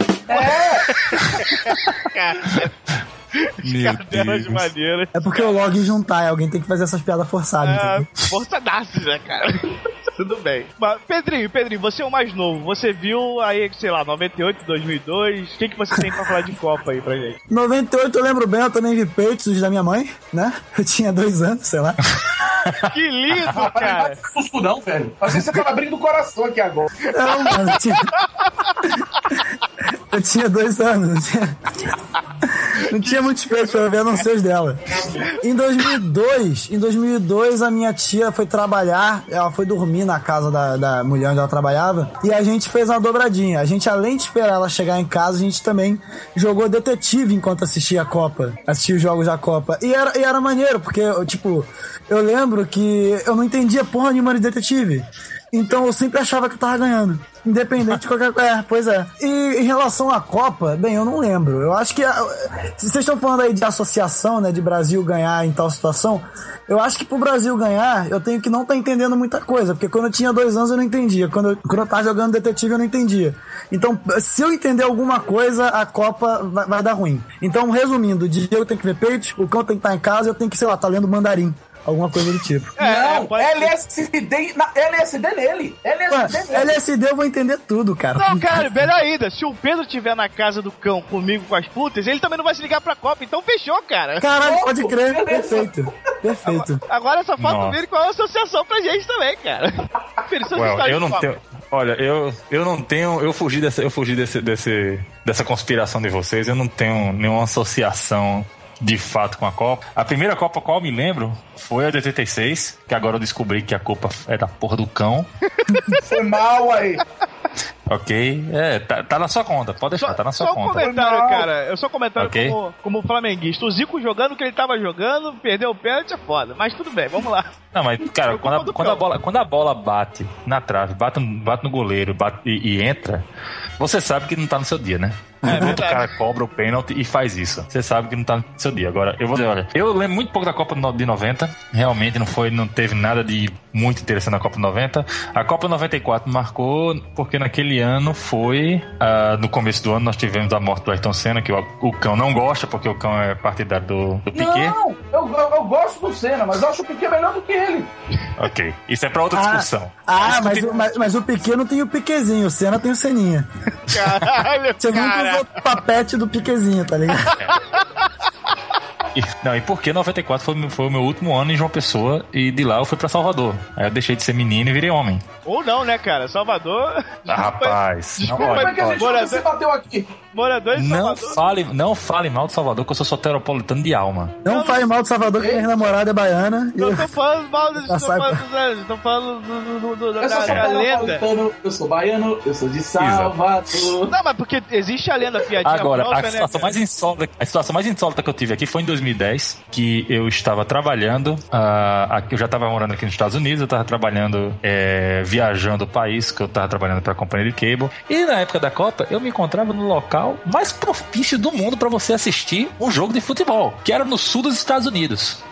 Meu Cadelas Deus. maneiras. É porque o log juntar, alguém tem que fazer essas piadas forçadas, É, entendeu? força nasce, né, cara? Tudo bem. Mas, Pedrinho, Pedrinho, você é o mais novo. Você viu aí, sei lá, 98, 2002. O que, que você tem pra falar de Copa aí pra gente? 98 eu lembro bem, eu também vi peitos os da minha mãe, né? Eu tinha dois anos, sei lá. Que lindo, não cara. vai susto não, velho. Às vezes você tá abrindo o coração aqui agora. Não, mano, tinha... eu tinha dois anos, não tinha, não tinha muitos peitos pra ver, a não ser os dela. Em 2002, em 2002 a minha tia foi trabalhar, ela foi dormir na casa da, da mulher onde ela trabalhava, e a gente fez uma dobradinha. A gente, além de esperar ela chegar em casa, a gente também jogou detetive enquanto assistia a Copa, assistia os jogos da Copa. E era, e era maneiro, porque, tipo, eu lembro que eu não entendia porra nenhuma de detetive. Então eu sempre achava que eu tava ganhando. Independente de qualquer coisa. É, pois é. E em relação à Copa, bem, eu não lembro. Eu acho que. Se vocês estão falando aí de associação, né? De Brasil ganhar em tal situação, eu acho que pro Brasil ganhar, eu tenho que não estar entendendo muita coisa. Porque quando eu tinha dois anos eu não entendia. Quando eu, quando eu tava jogando detetive eu não entendia. Então, se eu entender alguma coisa, a Copa vai, vai dar ruim. Então, resumindo, o Diego tem que ver peito, o cão tem que estar em casa, eu tenho que, sei lá, tá lendo mandarim. Alguma coisa do tipo. É, não, ser. LSD, na, LSD nele. LSD nele. LSD eu vou entender tudo, cara. Não, cara, melhor ainda. Se o Pedro estiver na casa do cão comigo com as putas, ele também não vai se ligar pra Copa. Então fechou, cara. Caralho, pode crer. Beleza. Perfeito. Perfeito. Agora só falta ver qual é a associação pra gente também, cara. Well, eu não Copa. tenho. Olha, eu, eu não tenho. Eu fugi dessa, eu fugi desse, desse, dessa conspiração de vocês. Eu não tenho nenhuma associação de fato com a Copa. A primeira Copa qual eu me lembro foi a de 86, que agora eu descobri que a culpa é da porra do cão. Foi mal aí. ok? É, tá, tá na sua conta, pode deixar, Só, tá na sua só um conta. comentário, Não. cara. Eu só comentário Ok. como, como flamenguista. O Zico jogando o que ele tava jogando, perdeu o pênalti, é foda. Mas tudo bem, vamos lá. Não, mas, cara, quando a, quando, a bola, quando a bola bate na trave, bate, no- bate no goleiro bate, e, e entra, você sabe que não tá no seu dia, né? O outro cara cobra o pênalti e faz isso. Você sabe que não tá no seu dia. Agora, eu vou dizer, olha, eu lembro muito pouco da Copa de 90. Realmente não foi, não teve nada de muito interessante na Copa 90. A Copa 94 marcou porque naquele ano foi, ah, no começo do ano, nós tivemos a morte do Ayrton Senna, que o, o cão não gosta, porque o cão é partidário do, do Piquet. Não, eu, eu, eu gosto do Senna, mas eu acho o Piquet melhor do que ele. Ok. Isso é pra outra Ah, discussão. Ah, mas, o- mas, mas o Piquet não tem o Piquezinho, o Senna tem o Seninha. Caralho, Você nunca cara. usou o papete do Piquezinho, tá ligado? E- não, e porque 94 foi, foi o meu último ano em João Pessoa e de lá eu fui pra Salvador. Aí eu deixei de ser menino e virei homem. Ou não, né, cara? Salvador. Ah, rapaz. Não, Desculpa, é que a gente olha. nunca se bateu aqui? Morador de Não Salvador. fale, não fale mal de Salvador, que eu sou soteropolitano de alma. Não fale mal do Salvador que minha namorada é baiana. Não eu- tô falando mal Tô sai falando, dos- tô falando do, do, do, da, Eu sou da, da lenda. eu sou baiano, eu sou de Salvador. Não, mas porque existe a lenda piadinha Agora, pronta, a né, situação mais insólita, a situação mais insólita que eu tive aqui foi em 2010, que eu estava trabalhando, aqui- eu já estava morando aqui nos Estados Unidos, eu estava trabalhando, é, viajando o país, que eu estava trabalhando para a companhia de cable, e na época da Copa eu me encontrava no local mais propício do mundo para você assistir um jogo de futebol, que era no sul dos Estados Unidos.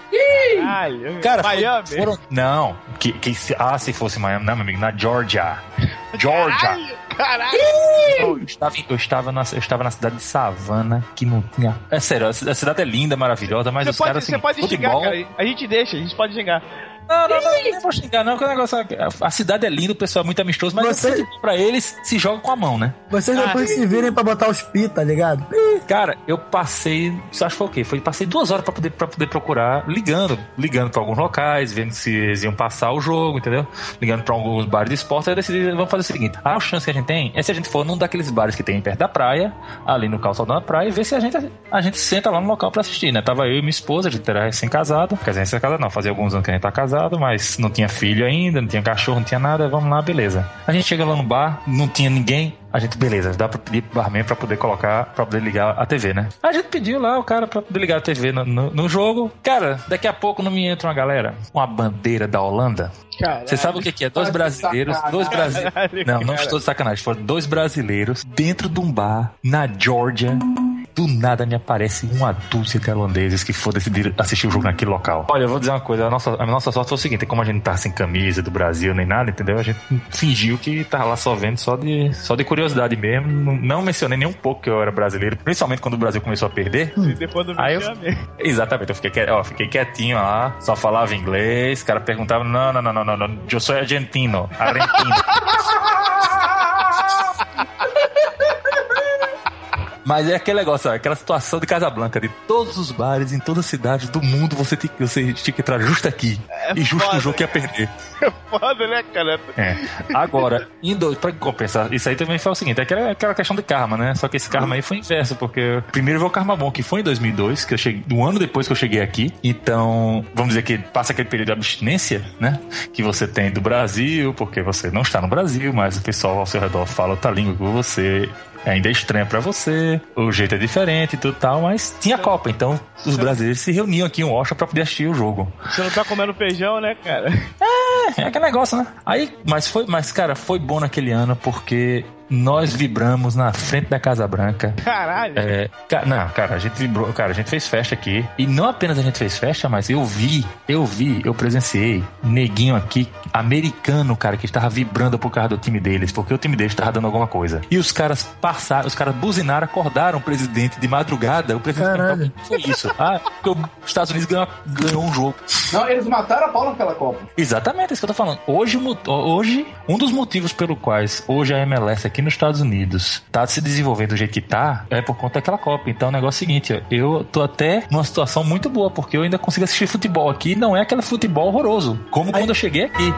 Caralho, Cara, foi- Miami. foram. Não, que, que se- ah, se fosse Miami, não, meu amigo, na Georgia. Georgia. Caralho! Eu estava, eu, estava na, eu estava na cidade de Savannah, que não tinha. É sério, a ci- a cidade é linda, maravilhosa, mas Você os pode, caras. você assim, pode futebol, xingar, cara. A gente deixa, a gente pode xingar. Não, não, não, não vou xingar, não, que o negócio. é- A cidade é linda, o pessoal é muito amistoso, mas Você- pra eles se joga com a mão, né? Vocês depois se virem pra botar os pi, tá ligado? Cara, eu passei. Você acha que foi o quê? Foi, passei duas horas pra poder, pra poder procurar, ligando, ligando pra alguns locais, vendo se eles iam passar o jogo, entendeu? Ligando pra alguns bares de esporte. Aí eu decidi, vamos fazer o seguinte: a chance que a gente tem é se a gente for num daqueles bares que tem perto da praia, ali no calçadão da praia, e ver se a gente, a gente senta lá no local pra assistir, né? Tava eu e minha esposa, a gente era recém-casado. Quer dizer, recém-casado não, fazia alguns anos que a gente tá casado, mas não tinha filho ainda, não tinha cachorro, não tinha nada, vamos lá, beleza. A gente chega lá no bar, não tinha ninguém, a gente, beleza, dá pra pedir pro barman pra poder colocar, pra poder ligar a TV, né? A gente pediu lá o cara pra poder ligar a TV no, no, no jogo. Cara, daqui a pouco não me entra uma galera com a bandeira da Holanda. Caralho. Você sabe o que, é? Dois brasileiros, dois brasileiros. Não, não estou de sacanagem. Foram dois brasileiros dentro de um bar na Georgia. Do nada me aparece uma dúzia de holandeses que for decidir assistir o jogo naquele local. Olha, eu vou dizer uma coisa: a nossa, a nossa sorte foi o seguinte: como a gente não tá sem camisa do Brasil nem nada, entendeu? A gente fingiu que tava lá só vendo só de, só de curiosidade mesmo. Não, não mencionei nem um pouco que eu era brasileiro, principalmente quando o Brasil começou a perder. E depois do Aí eu-. Exatamente, eu fiquei, que- ó, fiquei quietinho lá, só falava inglês, o cara perguntava, não, não, não, não, não, não, eu sou argentino, argentino. Mas é aquele negócio, ó, aquela situação de Casablanca, de todos os bares, em todas as cidades do mundo, você, tem, que- você tinha que entrar justo aqui. e justo foda, no jogo que ia perder. Foda, né, cara? É. Agora, indo pra compensar, isso aí também foi o seguinte: é aquela, aquela questão de karma, né? Só que esse karma aí foi inverso, porque primeiro veio o karma bom, que foi em 2002, que eu cheguei, um ano depois que eu cheguei aqui. Então, vamos dizer que passa aquele período de abstinência, né? Que você tem do Brasil, porque você não está no Brasil, mas o pessoal ao seu redor fala outra língua que você. Ainda é estranho pra você, o jeito é diferente e tudo tal, mas tinha Copa, então os brasileiros se reuniam aqui em Washington pra poder assistir o jogo. Você não tá comendo feijão, né, cara? É, é aquele negócio, né? Aí, mas foi, mas cara, foi bom naquele ano porque nós vibramos na frente da Casa Branca. Caralho. É, ca- não, cara, a gente vibrou, cara, a gente fez festa aqui. E não apenas a gente fez festa, mas eu vi, eu vi, eu presenciei neguinho aqui, americano, cara, que estava vibrando por causa do time deles, porque o time deles estava dando alguma coisa. E os caras passaram, os caras buzinaram, acordaram o presidente de madrugada. O presidente Caralho. foi isso. Ah, porque os Estados Unidos ganhou, ganhou um jogo. Não, eles mataram a pau naquela Copa. Exatamente, é isso que eu tô falando. Hoje, hoje, um dos motivos pelo quais hoje a MLS aqui nos Estados Unidos tá se desenvolvendo do jeito que tá é por conta daquela Copa. Então o negócio é o seguinte, eu tô até numa situação muito boa, porque eu ainda consigo assistir futebol aqui não é aquele futebol horroroso, como quando eu cheguei aqui.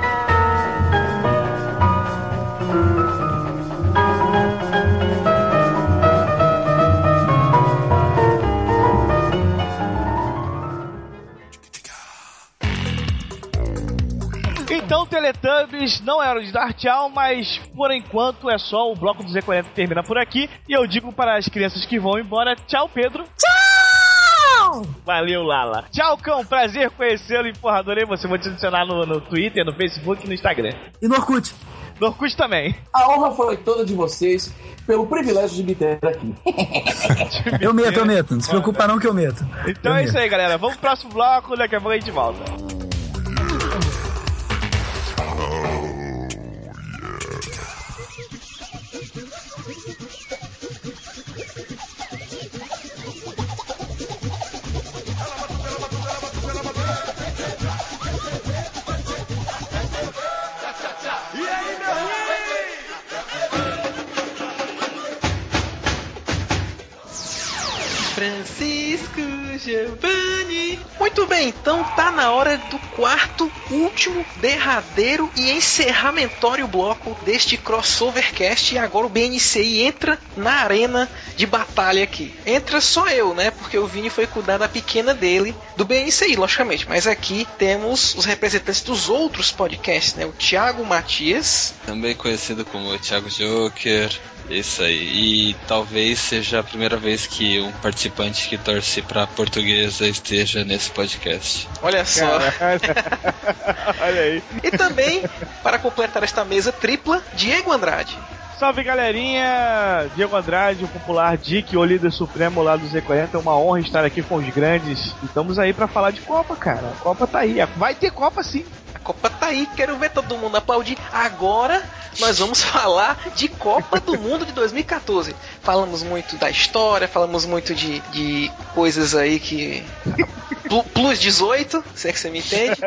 Então, Teletubbies, não é hora de dar tchau, mas por enquanto é só o bloco do Z40 que termina por aqui. E eu digo para as crianças que vão embora, tchau, Pedro. Tchau! Valeu, Lala. Tchau, cão. Prazer conhecê-lo e, porra, adorei você. Vou te adicionar no, no Twitter, no Facebook e no Instagram. E no Orkut. No Orkut também. A honra foi toda de vocês pelo privilégio de me ter aqui. Eu meto, eu meto. Não se preocupa não que eu meto. Então Eu é isso meto. aí, galera. Vamos pro próximo bloco, daqui a pouco a gente volta. Giovanni. Muito bem, então tá na hora do quarto, último, derradeiro e encerramentório bloco deste crossovercast. E agora o BNCI entra na arena de batalha aqui. Entra só eu, né? Porque o Vini foi cuidar da pequena dele, do BNCI, logicamente. Mas aqui temos os representantes dos outros podcasts, né? O Thiago Matias. Também conhecido como Thiago Joker. Isso aí. E talvez seja a primeira vez que um participante que torce pra portuguesa esteja nesse podcast. Olha só. Olha aí. E também, para completar esta mesa tripla, Diego Andrade. Salve galerinha! Diego Andrade, o popular Dick, o líder supremo lá do Z40. É uma honra estar aqui com os grandes. E estamos aí pra falar de Copa, cara. A Copa tá aí. Vai ter Copa sim. A Copa aí, quero ver todo mundo aplaudir. Agora nós vamos falar de Copa do Mundo de 2014. Falamos muito da história, falamos muito de, de coisas aí que. Plu- Plus 18, se é que você me entende.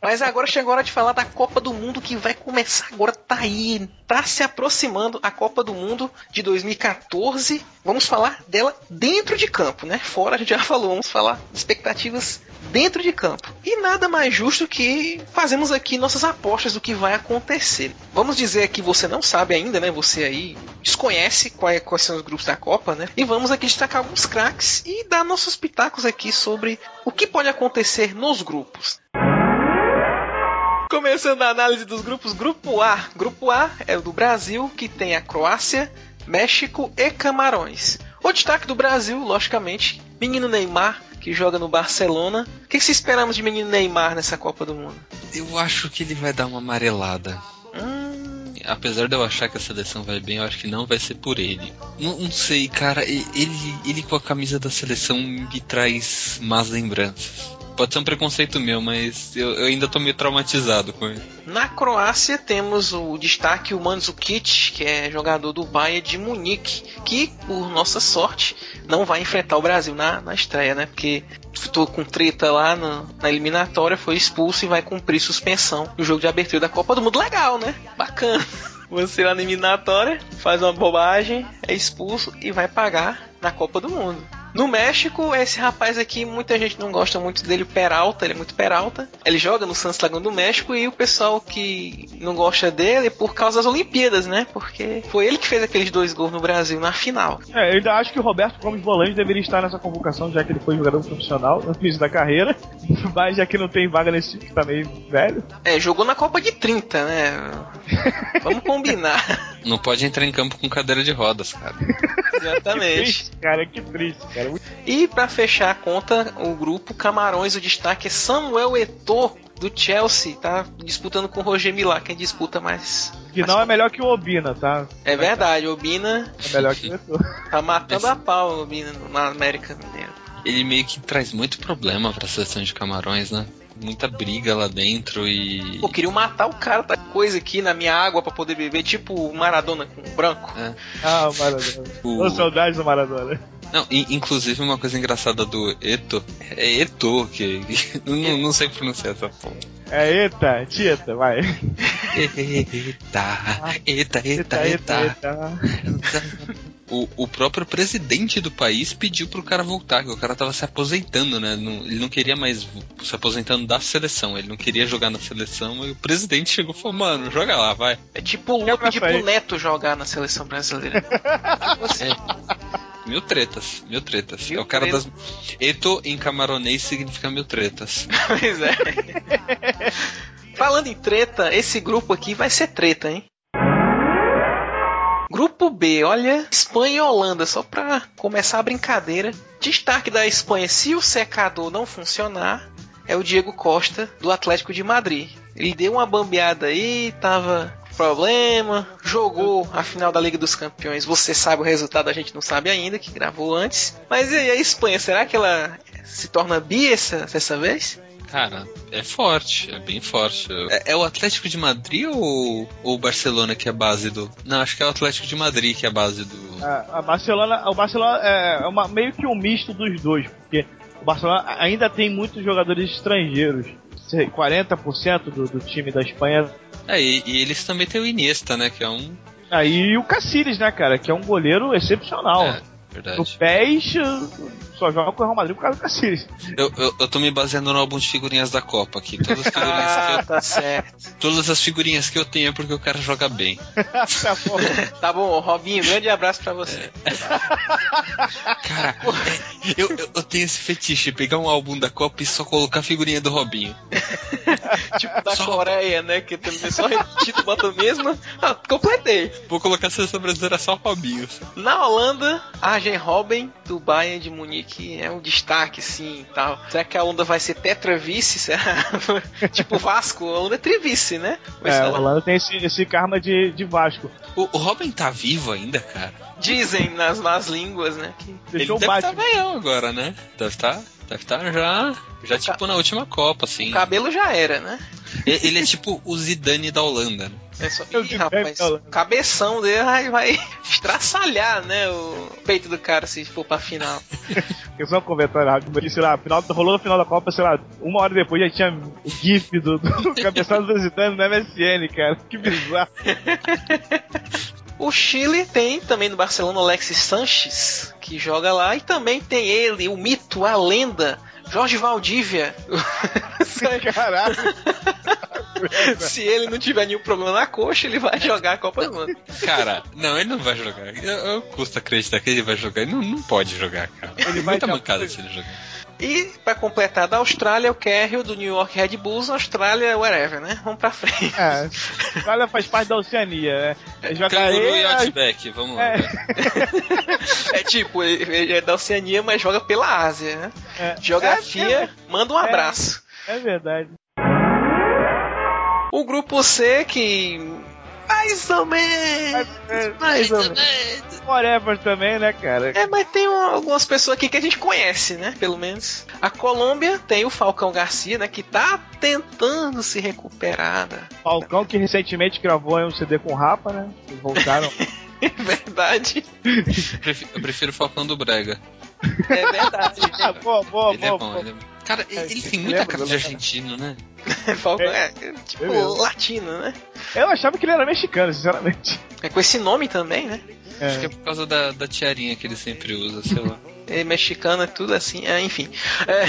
Mas agora chegou a hora de falar da Copa do Mundo que vai começar agora, tá aí, tá se aproximando a Copa do Mundo de 2014. Vamos falar dela dentro de campo, né? Fora a gente já falou, vamos falar expectativas dentro de campo. E nada mais justo que fazemos aqui nossas apostas do que vai acontecer. Vamos dizer que você não sabe ainda, né? Você aí desconhece quais são os grupos da Copa, né? E vamos aqui destacar alguns craques e dar nossos pitacos aqui sobre o que pode acontecer nos grupos. Começando a análise dos grupos, grupo A. Grupo A é o do Brasil, que tem a Croácia, México e Camarões. O destaque do Brasil, logicamente, menino Neymar, que joga no Barcelona. O que, que se esperamos de menino Neymar nessa Copa do Mundo? Eu acho que ele vai dar uma amarelada. Apesar de eu achar que a seleção vai bem, eu acho que não vai ser por ele. Não, não sei, cara, ele, ele com a camisa da seleção me traz más lembranças. Pode ser um preconceito meu, mas eu, eu ainda tô meio traumatizado com ele. Na Croácia temos o destaque o Mandzukic, que é jogador do Bayern de Munique, que, por nossa sorte, não vai enfrentar o Brasil na, na estreia, né? Porque ficou com treta lá na, na eliminatória, foi expulso e vai cumprir suspensão no jogo de abertura da Copa do Mundo. Legal, né? Bacana. Você lá na eliminatória, faz uma bobagem, é expulso e vai pagar na Copa do Mundo. No México, esse rapaz aqui, muita gente não gosta muito dele, o Peralta, ele é muito Peralta. Ele joga no Santos Laguna do México e o pessoal que não gosta dele é por causa das Olimpíadas, né? Porque foi ele que fez aqueles dois gols no Brasil na final. É, eu ainda acho que o Roberto Gomes Volante deveria estar nessa convocação, já que ele foi jogador profissional no início da carreira. Mas já que não tem vaga nesse time, que tá meio velho. É, jogou na Copa de 30, né? Vamos combinar. Não pode entrar em campo com cadeira de rodas, cara. Exatamente. Triste, cara, que triste, cara. E pra fechar a conta, o grupo Camarões, o destaque é Samuel Eto'o do Chelsea, tá disputando com o Roger Milá, quem disputa mais. Que não é melhor que o Obina, tá? É verdade, o Obina É melhor que o Eto'o. tá matando a pau o Obina na América Mineira. Ele meio que traz muito problema pra seleção de Camarões, né? Muita briga lá dentro e. Pô, queriam matar o cara, tá coisa aqui na minha água pra poder beber, tipo o Maradona com o branco. Ah, o Maradona. O- saudades do Maradona. Não, in- inclusive uma coisa engraçada do Eto é Eto, que não, não sei pronunciar essa porra. É, eita, tieta, vai. Eita, eita, eita, eita. O, o próprio presidente do país pediu pro cara voltar, que o cara tava se aposentando, né? Não- ele não queria mais se aposentando da seleção, ele não queria jogar na seleção, e o presidente chegou e falou, mano, joga lá, vai. É tipo o louco de pro Neto jogar na seleção brasileira. Mil tretas, mil tretas. Mil é o cara tretas. das. Eto em camaronês significa mil tretas. pois é. Falando em treta, esse grupo aqui vai ser treta, hein? Grupo B, olha, Espanha e Holanda, só pra começar a brincadeira. Destaque da Espanha, se o secador não funcionar, é o Diego Costa, do Atlético de Madrid. Ele deu uma bambeada aí, tava problema, jogou a final da Liga dos Campeões. Você sabe o resultado, a gente não sabe ainda, que gravou antes. Mas e aí, a Espanha, será que ela se torna bi essa, dessa vez? Cara, é forte, é bem forte. É, é o Atlético de Madrid ou o Barcelona que é a base do. Não, acho que é o Atlético de Madrid que é a base do. A, a Barcelona, o Barcelona é uma, meio que um misto dos dois, porque o Barcelona ainda tem muitos jogadores estrangeiros. 40% do, do time da Espanha. É, e, e, eles também têm o Iniesta, né? Que é um. Aí ah, o Caciles, né, cara? Que é um goleiro excepcional. É, verdade. No PES, só joga com o Real Madrid por causa do Caciles. Eu, eu, eu tô me baseando no álbum de figurinhas da Copa aqui. Todas as figurinhas ah, que eu, tá certo. Todas as figurinhas que eu tenho é porque o cara joga bem. tá bom. tá bom, Robinho, grande abraço pra você. cara, é, eu, eu, eu, tenho esse fetiche, pegar um álbum da Copa e só colocar a figurinha do Robinho. tipo da só... Coreia, né? Que tem só repetido, bota mesmo. Ah, completei. Vou colocar a seleção brasileira só Robinho. Na Holanda, Arjen Robben, do Bayern de Munique que é um destaque, sim tal. Será que a onda vai ser tetravice? tipo Vasco, a onda é trivice, né? Mas é, ela... Holanda tem esse, esse karma de, de Vasco. O, o Robin tá vivo ainda, cara? Dizem nas más línguas, né? Que... Deixou Ele deve estar tá agora, né? Deve estar tá, deve tá já, já tipo na última Copa, assim. O cabelo já era, né? Ele é tipo o Zidane da Holanda, né? É só... Ih, rapaz, cabeção dele vai, vai estraçalhar, né? O peito do cara se for pra final. Eu só um comentário rápido, sei lá, final, rolou no final da Copa, sei lá, uma hora depois já tinha o GIF do, do cabeção do Zidane no MSN, cara. Que bizarro. O Chile tem também no Barcelona o Alexis Sanches, que joga lá, e também tem ele, o mito, a lenda, Jorge Valdívia. Caralho. Se ele não tiver nenhum problema na coxa, ele vai jogar a Copa do Mundo. Cara, não, ele não vai jogar. Eu, eu custa acreditar que ele vai jogar. Ele não, não pode jogar, cara. Ele vai muita mancada se ele jogar. E para completar da Austrália, o Carrill do New York Red Bulls, Austrália, whatever, né? Vamos pra frente. É, a Austrália faz parte da Oceania, né? É, Canguru e Outback, vamos lá. É, é tipo, ele é da Oceania, mas joga pela Ásia, né? É. Geografia, é, manda um abraço. É verdade. O grupo C, que mais ou menos. Mais, mais ou menos. Whatever também, né, cara? É, mas tem algumas pessoas aqui que a gente conhece, né? Pelo menos. A Colômbia tem o Falcão Garcia, né? Que tá tentando se recuperar. Né? Falcão que recentemente gravou um CD com Rapa, né? E voltaram. verdade. Eu prefiro o Falcão do Brega. É verdade. ah, boa, boa, ele boa, é bom, boa. Ele é... Cara, é, ele tem muita cara de argentino, né? Falcão é, é tipo latino, né? Eu achava que ele era mexicano, sinceramente. É com esse nome também, né? É. Acho que é por causa da, da tiarinha que ele sempre usa, sei lá. É mexicano, é tudo assim, é, enfim. É.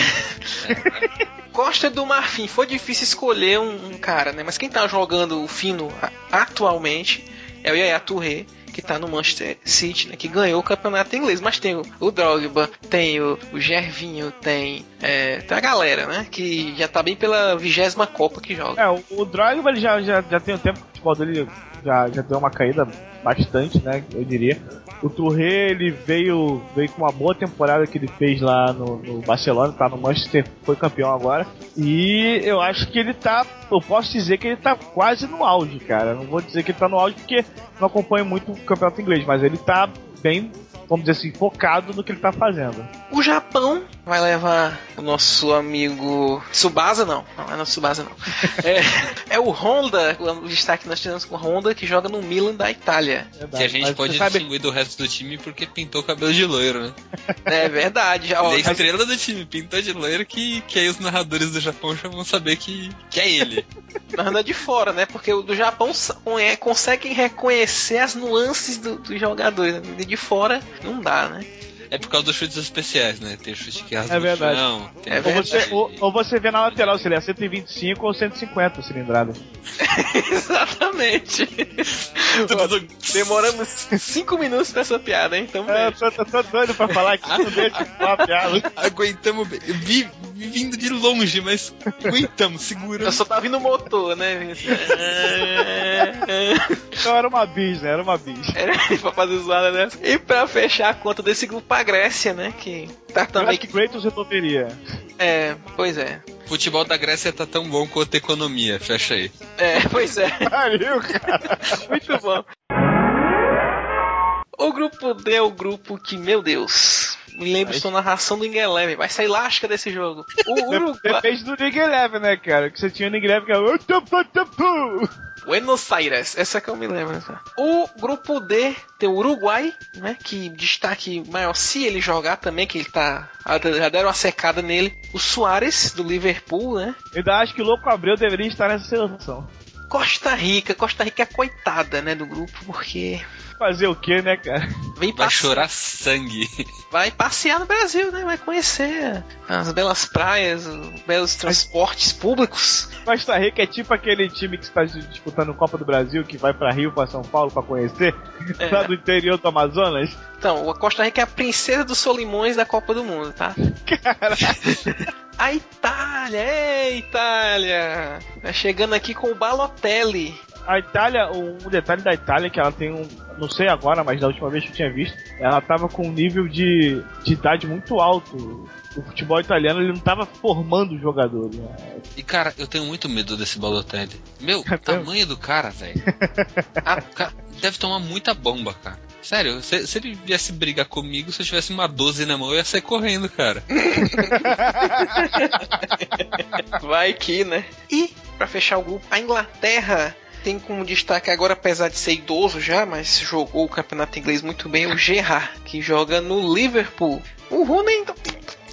Costa do Marfim, foi difícil escolher um, um, cara, né? Mas quem tá jogando o fino atualmente é o Yaya Touré que tá no Manchester City, né, que ganhou o campeonato inglês. Mas tem o, o Drogba, tem o, o Gervinho, tem, é, tem a galera, né? Que já tá bem pela vigésima Copa que joga. É, o, o Drogba ele já, já, já tem um tempo que o futebol dele já, já deu uma caída bastante, né? Eu diria. O Touré, ele veio, veio com uma boa temporada que ele fez lá no, no, Barcelona, tá no Manchester, foi campeão agora. E eu acho que ele tá, eu posso dizer que ele tá quase no auge, cara. Não vou dizer que ele tá no auge porque não acompanho muito o campeonato inglês, mas ele tá bem vamos dizer assim, focado no que ele tá fazendo. O Japão vai levar o nosso amigo Subasa, não, não é nosso Subasa, não. é, é o Honda, o destaque que nós tivemos com o Honda, que joga no Milan da Itália. Verdade, que a gente pode distinguir do resto do time porque pintou o cabelo de loiro, né? É verdade. Ó, a estrela do time pintou de loiro que, que aí os narradores do Japão já vão saber que, que é ele. Narrando de fora, né? Porque o do Japão é, conseguem reconhecer as nuances dos do jogadores. Né? De fora não dá, né? É por causa dos chutes especiais, né? Tem chute que rasga é verdade. Chão, é ou, você, ou, ou, você vê na lateral se ele é 125 ou 150 cilindrada. Exatamente. Demoramos 5 minutos pra essa piada, hein? Então, é, tô, tô, tô, doido pra falar aqui, não deixa de falar a piada. Aguentamos bem. Vi, vindo de longe, mas aguentamos, seguramos. Eu só tava vindo motor, né? então era uma bis, né? Era uma bis. Era pra fazer zoada dessa. E pra fechar a conta desse grupo a Grécia, né? Que tá também. que Kratos resolveria. É, pois é. Futebol da Grécia tá tão bom quanto a economia, fecha aí. É, pois é. Pariu, cara. Muito bom. O grupo D é o grupo que, meu Deus, me lembra sua narração do Ingeleven. Vai sair lasca desse jogo. O Uruguai. Depende do Nig Eleven, né, cara? Que você tinha o Nig Eleven que era. Buenos Aires, essa que eu me lembro. Tá? O grupo D tem o Uruguai, né? Que destaque maior se ele jogar também, que ele tá. Já deram uma secada nele. O Soares, do Liverpool, né? Eu ainda acho que o Louco Abreu deveria estar nessa seleção. Costa Rica, Costa Rica é coitada, né, do grupo, porque Fazer o que, né, cara? Vem Vai chorar sangue. vai passear no Brasil, né? Vai conhecer as belas praias, os belos transportes públicos. Costa Rica é tipo aquele time que está disputando Copa do Brasil, que vai pra Rio, pra São Paulo pra conhecer, É. lá do interior do Amazonas. Então, a Costa Rica é a princesa dos Solimões da Copa do Mundo, tá? a Itália, é Itália! Tá chegando aqui com o Balotelli. A Itália, um detalhe da Itália é que ela tem um, não sei agora, mas da última vez que eu tinha visto, ela tava com um nível de, de idade muito alto. O futebol italiano ele não tava formando jogadores. né? E cara, eu tenho muito medo desse Balotelli. Meu, o tamanho do cara, velho. Ah, o cara Deve tomar muita bomba, cara. Sério, se, se ele viesse brigar comigo, se eu tivesse uma 12 na mão, eu ia sair correndo, cara. Vai que, né? E, pra fechar o grupo, a Inglaterra tem como destaque agora, apesar de ser idoso já, mas jogou o campeonato inglês muito bem, o Gerrard, que joga no Liverpool. O Rooney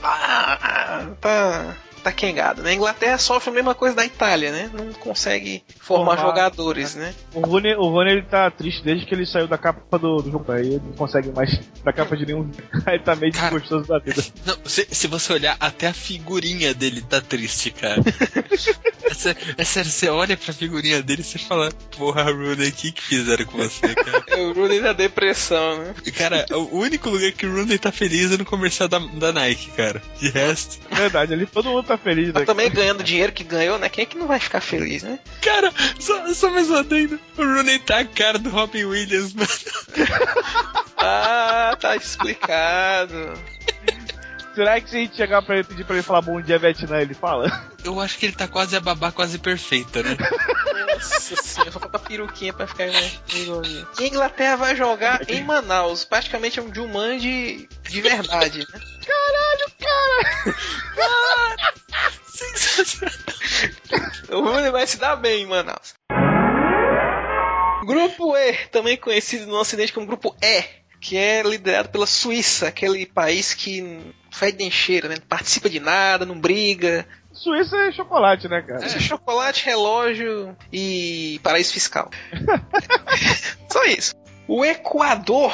ah, tá tá quengado, né? A Inglaterra sofre a mesma coisa da Itália, né? Não consegue formar, Formar. jogadores, né? O Rony, o Rony ele tá triste desde que ele saiu da capa do, do jogo. Aí ele não consegue mais da capa de nenhum. Aí tá meio desgostoso da vida. Não, se, se você olhar, até a figurinha dele tá triste, cara. é, sério, é sério, você olha pra figurinha dele e você fala, porra, Rooney, o que que fizeram com você, cara? É o Rooney da depressão, né? E, Cara, o único lugar que o Rooney tá feliz é no comercial da, da Nike, cara. De resto... Verdade, ali todo mundo tá feliz. Mas também ganhando o dinheiro que ganhou, né? Quem é que não vai ficar feliz, né? Cara, só, só mais um adendo. O Rooney tá a cara do Robin Williams, mano. Ah, tá explicado. Será que se a gente chegar pra ele pedir pra ele falar bom dia Vietnã, ele fala? Eu acho que ele tá quase a babá quase perfeita, né? Nossa senhora, só falta peruquinha pra ficar né, igualzinho. A Inglaterra vai jogar em Manaus. Praticamente é um Jumanji de verdade, né? Caralho, cara! O Rooney vai se dar bem em Manaus. Grupo E, também conhecido no Ocidente como Grupo E, que é liderado pela Suíça, aquele país que fede nem cheira, né? Não participa de nada, não briga. Suíça é chocolate, né, cara? É chocolate, relógio e paraíso fiscal. Só isso. O Equador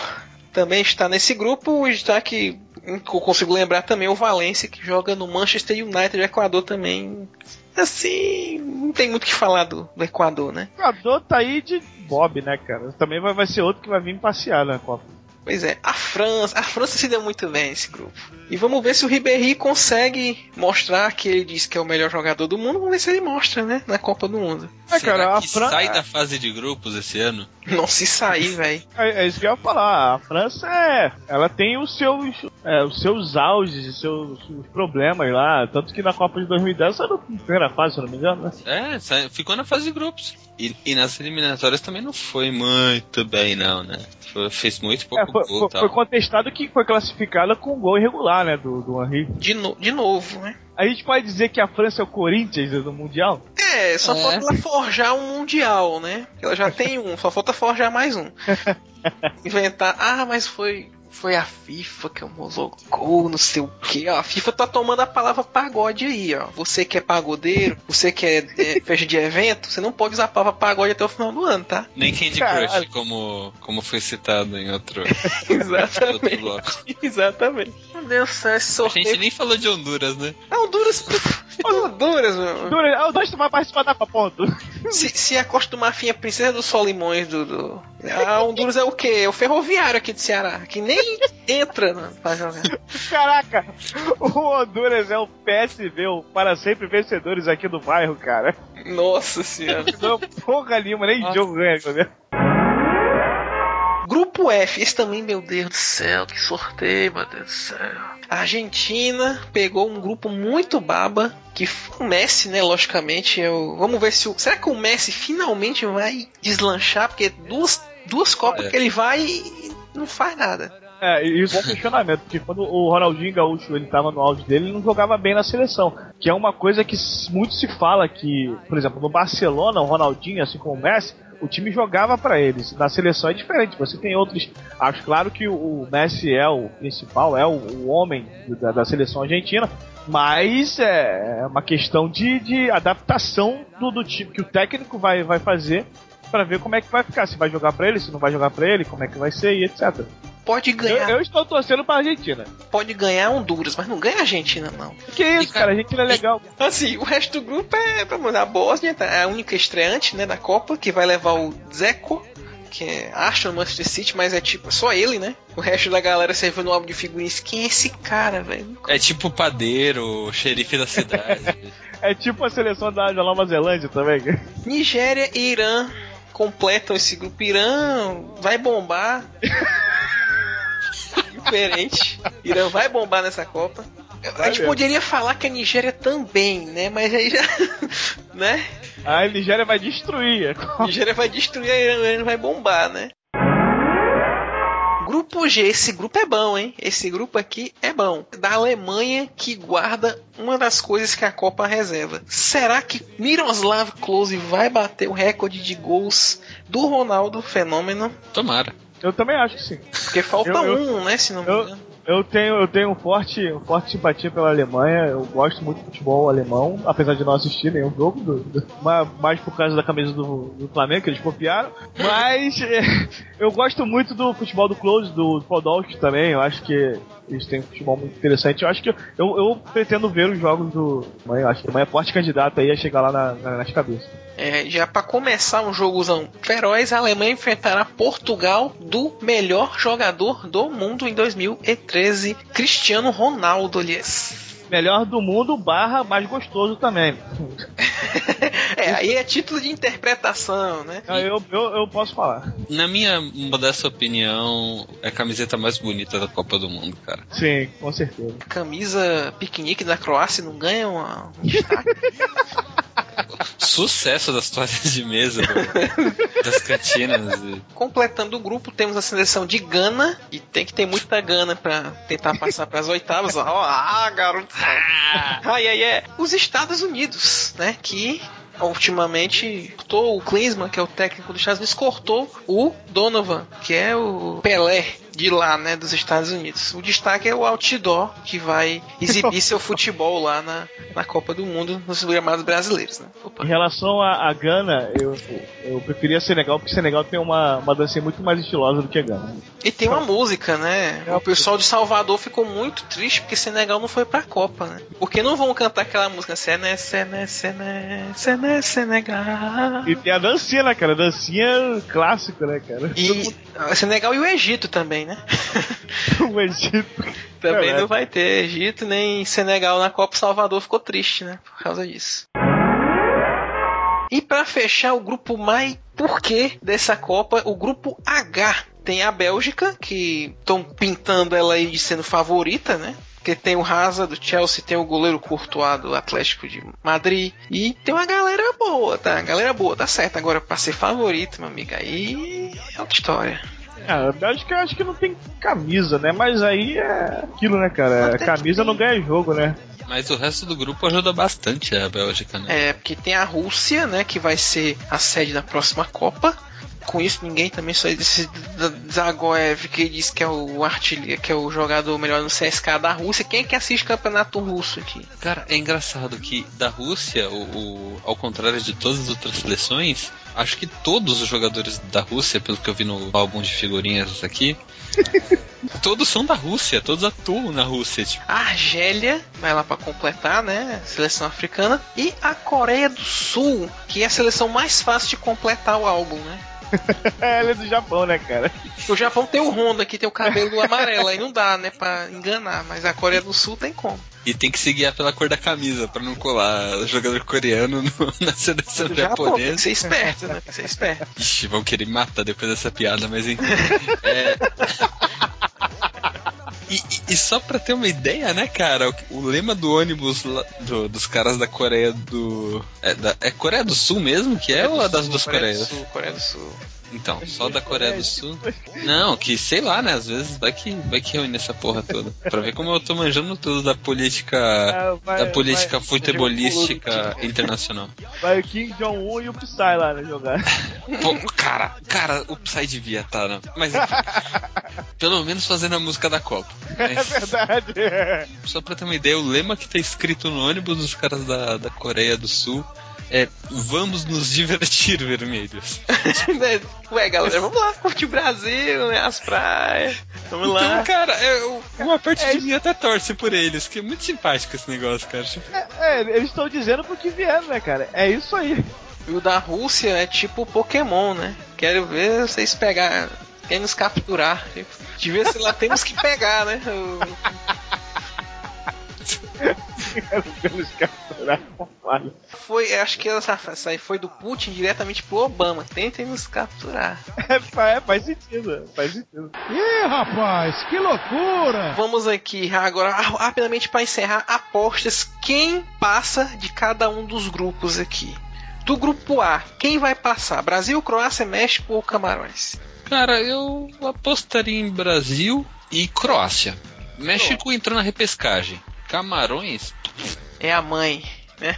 também está nesse grupo, está que eu consigo lembrar também o Valência que joga no Manchester United, o Equador também. Assim, não tem muito o que falar do, do Equador, né? O Equador tá aí de Bob, né, cara? Também vai, vai ser outro que vai vir passear na Copa. Pois é, a França, a França se deu muito bem nesse grupo. E vamos ver se o Ribéry consegue mostrar que ele diz que é o melhor jogador do mundo. Vamos ver se ele mostra, né, na Copa do Mundo. É, Será cara, a que Fran- sai da fase de grupos esse ano? Não se sair, velho. É, é isso que eu ia falar. A França é. Ela tem os seus, é, os seus auges e seus, os problemas lá. Tanto que na Copa de 2010 saiu na primeira fase, se eu não me engano, né? É, sa- ficou na fase de grupos. E, e nas eliminatórias também não foi muito bem, não, né? Foi- fez muito pouco É, foi, gol foi- contestado que foi classificada com gol irregular, né? Do, do Henry. De, no- de novo, né? A gente pode dizer que a França é o Corinthians do Mundial? É, só É. falta ela forjar um mundial, né? Ela já tem um, só falta forjar mais um. Inventar, ah, mas foi foi a FIFA que homologou, não sei o que. A FIFA tá tomando a palavra pagode aí, ó. Você que é pagodeiro, você que é, é festa de evento, você não pode usar a palavra pagode até o final do ano, tá? Nem Candy Caralho. Crush, como, como foi citado em outro, outro Exatamente. bloco. Exatamente. Meu Deus do céu, esse A gente nem falou de Honduras, né? Ah, Honduras. Honduras, meu. Dura- O Dois vai participar da ponto. Se, se a Costa do Marfim é a princesa dos Solimões do, do. A Honduras é o quê? É o ferroviário aqui de Ceará, que nem entra né, pra jogar. Caraca, o Honduras é o PSV, o para sempre vencedores aqui do bairro, cara. Nossa senhora. Não, porra nenhuma, nem jogo ganha. vendo? Grupo Grupo F, esse também, meu Deus do céu, que sorteio, meu Deus do céu. A Argentina pegou um grupo muito baba, que o Messi, né, logicamente, eu, vamos ver se o, será que o Messi finalmente vai deslanchar, porque duas, duas Copas É. que ele vai e não faz nada. É, isso é um questionamento, porque quando o Ronaldinho Gaúcho ele tava no auge dele, ele não jogava bem na seleção. Que é uma coisa que muito se fala que, por exemplo, no Barcelona, o Ronaldinho, assim como o Messi, o time jogava pra eles. Na seleção é diferente, você tem outros. Acho claro que o, Messi é o principal, é o, o homem da, da seleção argentina, mas é uma questão de, de adaptação do, do time que o técnico vai, vai fazer pra ver como é que vai ficar, se vai jogar pra ele, se não vai jogar pra ele, como é que vai ser e etc. Pode Eu, ganhar, eu estou torcendo pra Argentina. pode ganhar Honduras, mas não ganha a Argentina, não. Que isso, cara, a Argentina é legal. Assim, o resto do grupo é, vamos lá, a Bósnia, tá, é a única estreante, né, da Copa, que vai levar o Zeco, que é Arsenal Manchester City, mas é tipo, só ele, né? O resto da galera serviu no álbum de figurinhas. Quem é esse cara, velho? É tipo o padeiro, o xerife da cidade. É tipo a seleção da, da Nova Zelândia também. Nigéria e Irã completam esse grupo. Irã vai bombar. Diferente. Irã vai bombar nessa Copa. A gente mesmo. poderia falar que a Nigéria também, né? Mas aí já. né? A Nigéria vai destruir. A Nigéria vai destruir a Irã, a Irã vai bombar, né? Grupo G, esse grupo é bom, hein? Esse grupo aqui é bom. Da Alemanha que guarda uma das coisas que a Copa reserva. Será que Miroslav Klose vai bater o recorde de gols do Ronaldo Fenômeno? Tomara. Eu também acho que sim. Porque falta Eu- eu- um, né? Se não me eu- engano. Eu tenho, eu tenho um forte, um forte simpatia pela Alemanha. Eu gosto muito do futebol alemão, apesar de não assistir nenhum jogo, do, do- ma- mais por causa da camisa do, do Flamengo, que eles copiaram. Mas é, eu gosto muito do futebol do Close, do Podolski também. Eu acho que eles têm um futebol muito interessante. Eu acho que eu, eu, pretendo ver os jogos do Alemanha. Eu acho que a Alemanha é forte candidata aí a chegar lá na- na- nas cabeças. É, já para começar um jogozão feroz, a Alemanha enfrentará Portugal do melhor jogador do mundo em 2013, Cristiano Ronaldo, aliás. Melhor do mundo, barra mais gostoso também. É, aí é título de interpretação, né? Ah, Eu, eu, eu posso falar. Na minha modesta opinião, é a camiseta mais bonita da Copa do Mundo, cara. Sim, com certeza. Camisa piquenique da Croácia não ganha uma, um destaque. Sucesso das toalhas de mesa das cantinas. Completando o grupo, temos a seleção de Gana, e tem que ter muita Gana pra tentar passar pras oitavas. Ó, ah, garoto. Ai, ai, é. Os Estados Unidos, né? Que ultimamente cortou o Klinsmann, que é o técnico dos Estados cortou o Donovan, que é o Pelé de lá, né, dos Estados Unidos. O destaque é o outdoor, que vai exibir seu futebol lá na, na Copa do Mundo, nos gramados brasileiros, né? Em relação à à Gana, eu, eu preferia Senegal, porque Senegal tem uma, uma dancinha muito mais estilosa do que a Gana. E tem uma música, né? O pessoal de Salvador ficou muito triste porque Senegal não foi pra Copa, né? Porque não vão cantar aquela música Sené, Sené, Sené, Sené, Senegal. E tem a dancinha, né, cara? A dancinha clássica, né, cara? E Senegal e o Egito também, né? o Egito. Também É, não vai ter Egito nem Senegal na Copa. Salvador ficou triste, né? Por causa disso. E pra fechar o grupo mais porquê dessa Copa, o grupo H tem a Bélgica, que estão pintando ela aí de sendo favorita, né? Porque tem o Hazard do Chelsea, tem o goleiro Courtois do Atlético de Madrid. E tem uma galera boa, tá? Galera boa, tá certo. Agora, pra ser favorito, meu amigo, aí é outra história. Ah, a Bélgica acho que não tem camisa, né? Mas aí é aquilo, né, cara? Até camisa não ganha jogo, né? Mas o resto do grupo ajuda bastante a Bélgica, né? É, porque tem a Rússia, né, que vai ser a sede da próxima Copa. Com isso, ninguém também só esse Zagoev que diz que é o artilheiro, que é o jogador melhor no CSK da Rússia. Quem é que assiste campeonato russo aqui? Cara, é engraçado que da Rússia, o, o- ao contrário de todas as outras seleções, acho que todos os jogadores da Rússia, pelo que eu vi no álbum de figurinhas aqui, todos são da Rússia, todos atuam na Rússia. Tipo, A Argélia vai lá pra completar, né? Seleção africana. E a Coreia do Sul, que é a seleção mais fácil de completar o álbum, né? Ela é do Japão, né, cara? O Japão tem o Honda, que tem o cabelo amarelo, aí não dá, né, pra enganar, mas a Coreia do Sul tem como. E tem que se guiar pela cor da camisa, pra não colar jogador coreano no- na seleção tem japonesa. que ser esperto, né? Tem que ser esperto. Ixi, vão querer me matar depois dessa piada, mas enfim. É... E, e- só pra ter uma ideia, né, cara? O, lema do ônibus lá- do- dos caras da Coreia do. É, da- é Coreia do Sul mesmo que é, ou é das duas Coreia Coreias? do Sul, Coreia do Sul. Então, só da Coreia do Sul. Não, que sei lá, né? Às vezes vai que, vai que reúne essa porra toda. Pra ver como eu tô manjando tudo da política. É, vai- da política vai- futebolística internacional. Vai o Kim Jong-un e o Psy lá, né, jogar. Pô, cara, cara, o Psy devia estar, né? Mas enfim, pelo menos fazendo a música da Copa. É Mas, verdade. só pra ter uma ideia, o lema que tá escrito no ônibus dos caras da, da Coreia do Sul é Vamos nos divertir, vermelhos. Ué, galera, vamos lá, curtir o Brasil, né? As praias. Vamos lá. Então, cara, eu, uma parte de mim até torce por eles, que é muito simpático esse negócio, cara. Tipo, É, eles estão dizendo pro que vieram, né, cara? É isso aí. E o da Rússia é tipo Pokémon, né? Quero ver vocês pegar. Querem nos capturar. Tipo, de ver se lá temos que pegar, né? Foi, acho que essa, essa aí foi do Putin diretamente pro Obama. Tentem nos capturar. É, fa- é, faz sentido, faz sentido. Ih, rapaz, que loucura! Vamos aqui agora ra- rapidamente para encerrar apostas. Quem passa de cada um dos grupos aqui? Do grupo A, quem vai passar? Brasil, Croácia, México ou Camarões? Cara, eu apostaria em Brasil e Croácia. México entrou na repescagem. Camarões. É a mãe, né?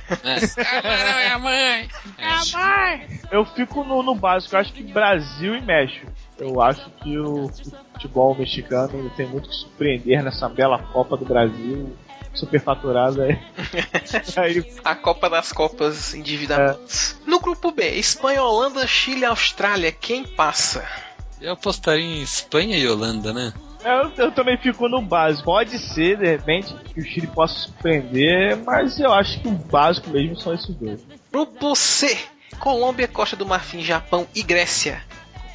Camarão é a mãe. É a mãe. Eu fico no, no básico, eu acho que Brasil e México. Eu acho que o futebol mexicano tem muito que surpreender nessa bela Copa do Brasil, superfaturada aí. aí A Copa das Copas endividamentos. No grupo B, Espanha, Holanda, Chile, Austrália. Quem passa? Eu apostaria em Espanha e Holanda, né? Eu, eu também fico no básico. Pode ser, de repente, que o Chile possa surpreender, mas eu acho que o básico mesmo são esses dois. Grupo C, Colômbia, Costa do Marfim, Japão e Grécia.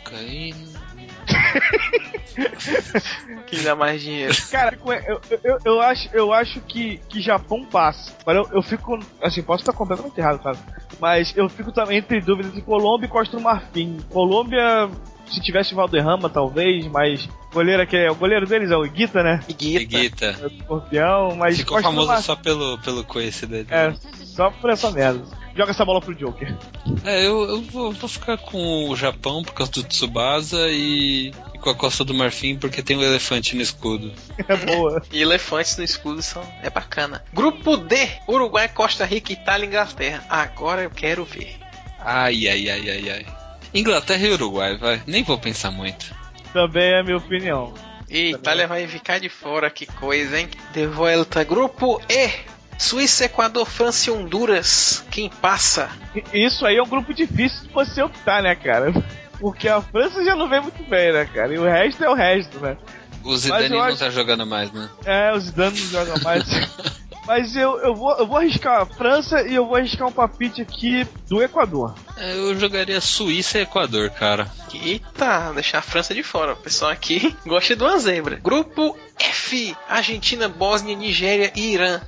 Cocaína. Quem dá mais dinheiro? Cara, eu, eu, eu, acho, eu acho que, que Japão passa. Mas eu, eu fico. Assim, posso estar completamente errado, cara. Mas eu fico também entre dúvidas de Colômbia e Costa do Marfim. Colômbia, se tivesse Valderrama, talvez, mas. O goleiro que é. O goleiro deles é o Iguita, né? Iguita. É o escorpião, mas. Ficou Costa famoso Marfim- só pelo, pelo coice dele. É, só por essa merda. Joga essa bola pro Joker. É, eu, eu vou, vou ficar com o Japão por causa do Tsubasa e, e com a Costa do Marfim porque tem um elefante no escudo. É boa. E elefantes no escudo são. É bacana. Grupo D, Uruguai, Costa Rica, Itália e Inglaterra. Agora eu quero ver. Ai, ai, ai, ai, ai. Inglaterra e Uruguai, vai. Nem vou pensar muito. Também é a minha opinião. E Itália vai ficar de fora, que coisa, hein? De volta. Grupo E. Suíça, Equador, França e Honduras. Quem passa? Isso aí é um grupo difícil de você optar, né, cara? Porque a França já não vem muito bem, né, cara? E o resto é o resto, né? O Zidane não acho- tá jogando mais, né? É, os danos não jogam mais. Mas eu, eu, vou, eu vou arriscar a França e eu vou arriscar um papite aqui do Equador. É, Eu jogaria Suíça e Equador, cara. Eita, deixar a França de fora. O pessoal aqui gosta de uma zebra. Grupo F. Argentina, Bósnia, Nigéria e Irã.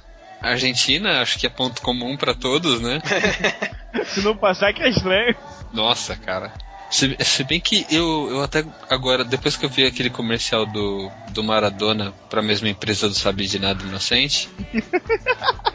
Argentina, acho que é ponto comum pra todos, né? Se não passar, que é estranho. Nossa, cara. Se, se bem que eu, eu até agora, depois que eu vi aquele comercial do, do Maradona pra mesma empresa do Sabe de Nada Inocente,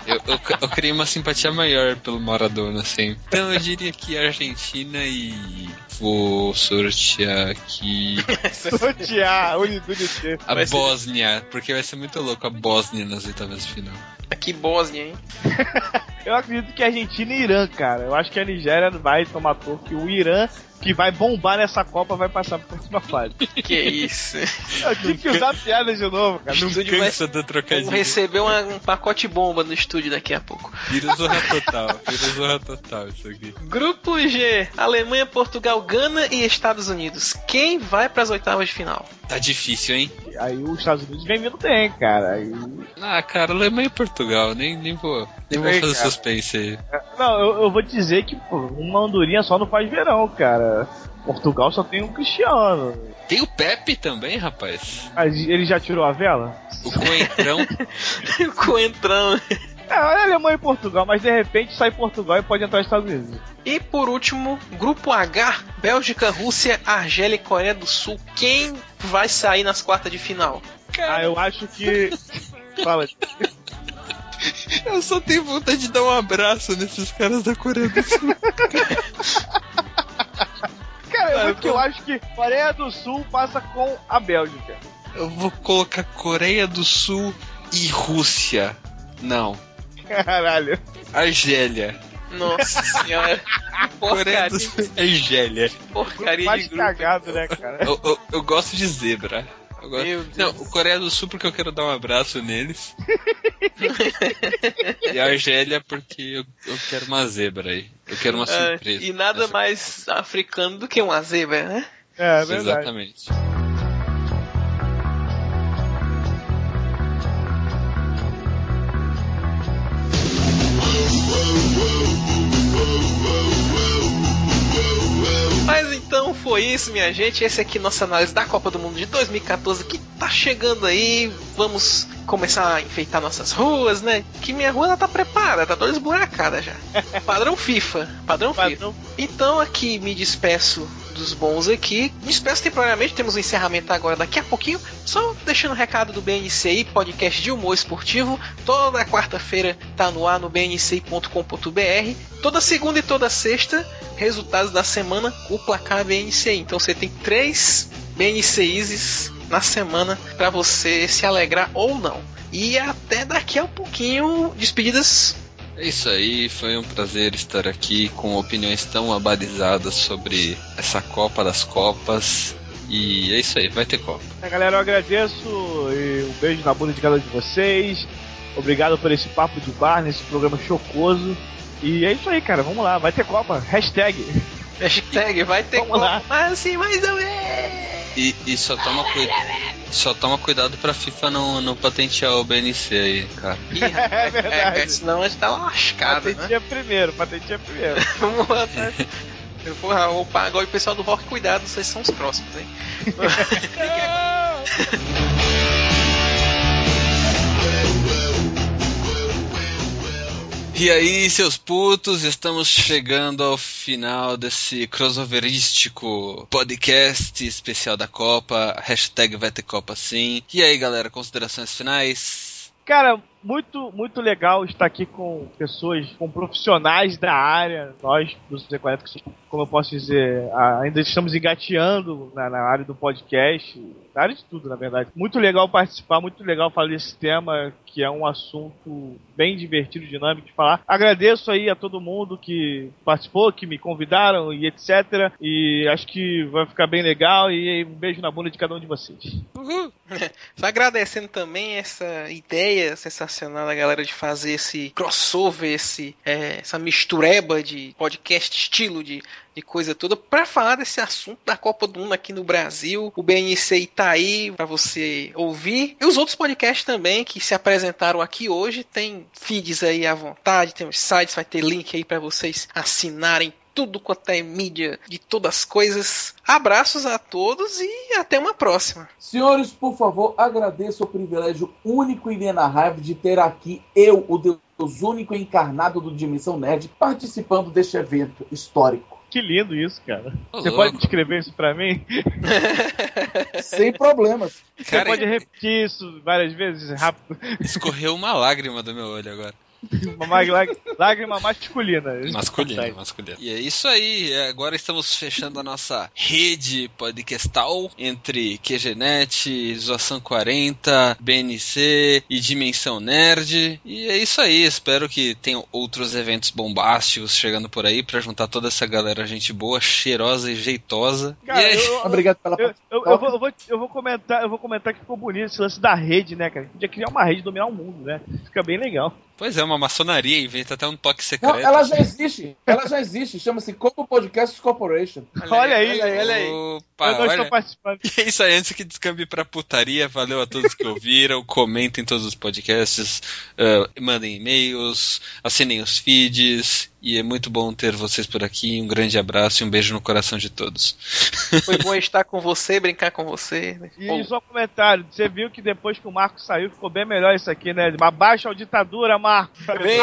eu, eu, eu criei uma simpatia maior pelo Maradona, assim. Então eu diria que Argentina e vou sortear aqui Sortear, unidade. a Vai ser- Bósnia, porque vai ser muito louco a Bósnia nas oitavas de final. Aqui Bósnia, hein? Eu acredito que Argentina e Irã, cara. Eu acho que a Nigéria vai tomar toque. que O Irã, que vai bombar nessa Copa, vai passar pra próxima fase. Que isso. Eu tive que usar piada de novo, cara. O estúdio vai Cansa do Vamos trocadilho. receber uma- um pacote bomba no estúdio daqui a pouco. Vira zorra total, vira zorra total isso aqui. Grupo G: Alemanha, Portugal, Gana e Estados Unidos. Quem vai para as oitavas de final? Tá difícil, hein? Aí os Estados Unidos vem vindo bem, cara. Aí... Ah, cara, Alemanha e Portugal, nem, nem vou, nem vou fazer cara. suspense aí. Não, eu, eu vou dizer que pô, uma andorinha só não faz verão, cara. Cara. Portugal só tem um Cristiano. Tem o Pepe também, rapaz. Mas ele já tirou a vela? O Coentrão. o Coentrão. É, olha Alemanha e Portugal, mas de repente sai Portugal e pode entrar nos Estados Unidos. E por último, Grupo H, Bélgica, Rússia, Argélia e Coreia do Sul. Quem vai sair nas quartas de final? Ah, eu acho que. Fala. Eu só tenho vontade de dar um abraço nesses caras da Coreia do Sul. Cara, eu, eu acho que Coreia do Sul passa com a Bélgica. Eu vou colocar Coreia do Sul e Rússia. Não. Caralho. Argélia. Nossa senhora. Coreia do Sul e Argélia. Porcaria Mais de grupo. cagado, né, cara? Eu, eu- eu gosto de zebra. Deus. Não, o Coreia do Sul porque eu quero dar um abraço neles. e a Argélia porque eu, eu quero uma zebra aí. Eu quero uma É, surpresa. e nada mais africano do que uma zebra, né? É, é verdade. Exatamente. Mas então foi isso, minha gente. Esse aqui é nossa análise da Copa do Mundo de 2014 que tá chegando aí. Vamos começar a enfeitar nossas ruas, né? Que minha rua ela tá preparada, tá toda esburacada já. Padrão FIFA, padrão, FIFA. Então aqui me despeço dos bons aqui. Me despeço temporariamente, temos um encerramento agora daqui a pouquinho. Só deixando o recado do BNCI, podcast de humor esportivo. Toda quarta-feira tá no ar no bnci.com.br. Toda segunda e toda sexta, resultados da semana, o placar BNCI. Então você tem três BNCIs na semana para você se alegrar ou não. E até daqui a pouquinho, despedidas. É isso aí, foi um prazer estar aqui com opiniões tão abalizadas sobre essa Copa das Copas. E é isso aí, vai ter Copa. É, galera, eu agradeço e um beijo na bunda de cada um de vocês. Obrigado por esse papo de bar, nesse programa chocoso. E é isso aí, cara. Vamos lá, vai ter Copa. Hashtag. Hashtag vai ter Vamos Copa. lá. Mas assim, mais ou menos. E, e só toma cuidado. Só toma cuidado pra FIFA não, não patentear o BNC aí, cara. É verdade. É, senão a gente tá lascado, né? Patentinha primeiro, patentinha primeiro. Vamos lá, tá? Eu vou, e o pessoal do rock, cuidado, vocês são os próximos, hein? E aí, seus putos, estamos chegando ao final desse crossoverístico podcast especial da Copa. Hashtag vai ter Copa sim. E aí, galera, considerações finais? Cara, muito, muito legal estar aqui com pessoas, com profissionais da área. Nós, do Z40, que, como eu posso dizer, ainda estamos engateando na, na área do podcast, na área de tudo, na verdade. Muito legal participar, muito legal falar desse tema, que é um assunto bem divertido, dinâmico de falar. Agradeço aí a todo mundo que participou, que me convidaram e etc. E acho que vai ficar bem legal. E um beijo na bunda de cada um de vocês. Uhul. Só agradecendo também essa ideia sensacional da galera de fazer esse crossover, esse, é, essa mistureba de podcast estilo de, de coisa toda pra falar desse assunto da Copa do Mundo aqui no Brasil. O BNC tá aí pra você ouvir. E os outros podcasts também que se apresentaram aqui hoje tem feeds aí à vontade, tem os sites, vai ter link aí pra vocês assinarem tudo quanto é mídia de todas as coisas. Abraços a todos e até uma próxima. Senhores, por favor, agradeço o privilégio único e inenarrável de ter aqui eu, o Deus único e encarnado do Dimensão Nerd, participando deste evento histórico. Que lindo isso, cara. Ô, Você louco. pode descrever isso pra mim? Sem problemas. Você Cara, pode repetir isso várias vezes, rápido. Escorreu uma lágrima do meu olho agora. Uma lágrima masculina. Masculino, Consegue. masculino. E é isso aí. é, Agora estamos fechando a nossa rede podcastal entre QGNet, Zoação 40, BNC e Dimensão Nerd. E é isso aí. Espero que tenham outros eventos bombásticos chegando por aí pra juntar toda essa galera, gente boa, cheirosa e jeitosa. Cara, e aí- eu, Obrigado pela eu, eu, eu vou, eu, vou, eu vou comentar, eu vou comentar que ficou bonito esse lance da rede, né, cara? Podia criar uma rede e dominar o mundo, né? Fica bem legal. Pois é, uma maçonaria, inventa até um toque secreto. Não, ela já existe. Ela já existe. Chama-se Como Podcast Corporation. Olha aí, olha aí, olha aí. Opa, eu não estou participando. E é isso aí, antes que descambe pra putaria, valeu a todos que ouviram, comentem todos os podcasts, eh, mandem e-mails, assinem os feeds, E é muito bom ter vocês por aqui. Um grande abraço e um beijo no coração de todos. Foi bom estar com você, brincar com você. E só um comentário, você viu que depois que o Marco saiu, ficou bem melhor isso aqui, né? Abaixa a ditadura, Marco. Vem,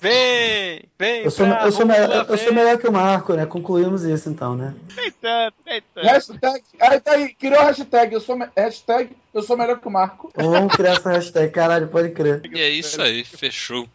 vem, vem. Eu sou, eu, sou melhor, eu sou melhor que o Marco, né? Concluímos isso então, né? Nem tanto, nem tanto. Hashtag, aí tá aí, criou a hashtag, eu sou, hashtag, eu sou melhor que o Marco. Vamos criar essa hashtag, caralho, pode crer. E é isso aí, fechou.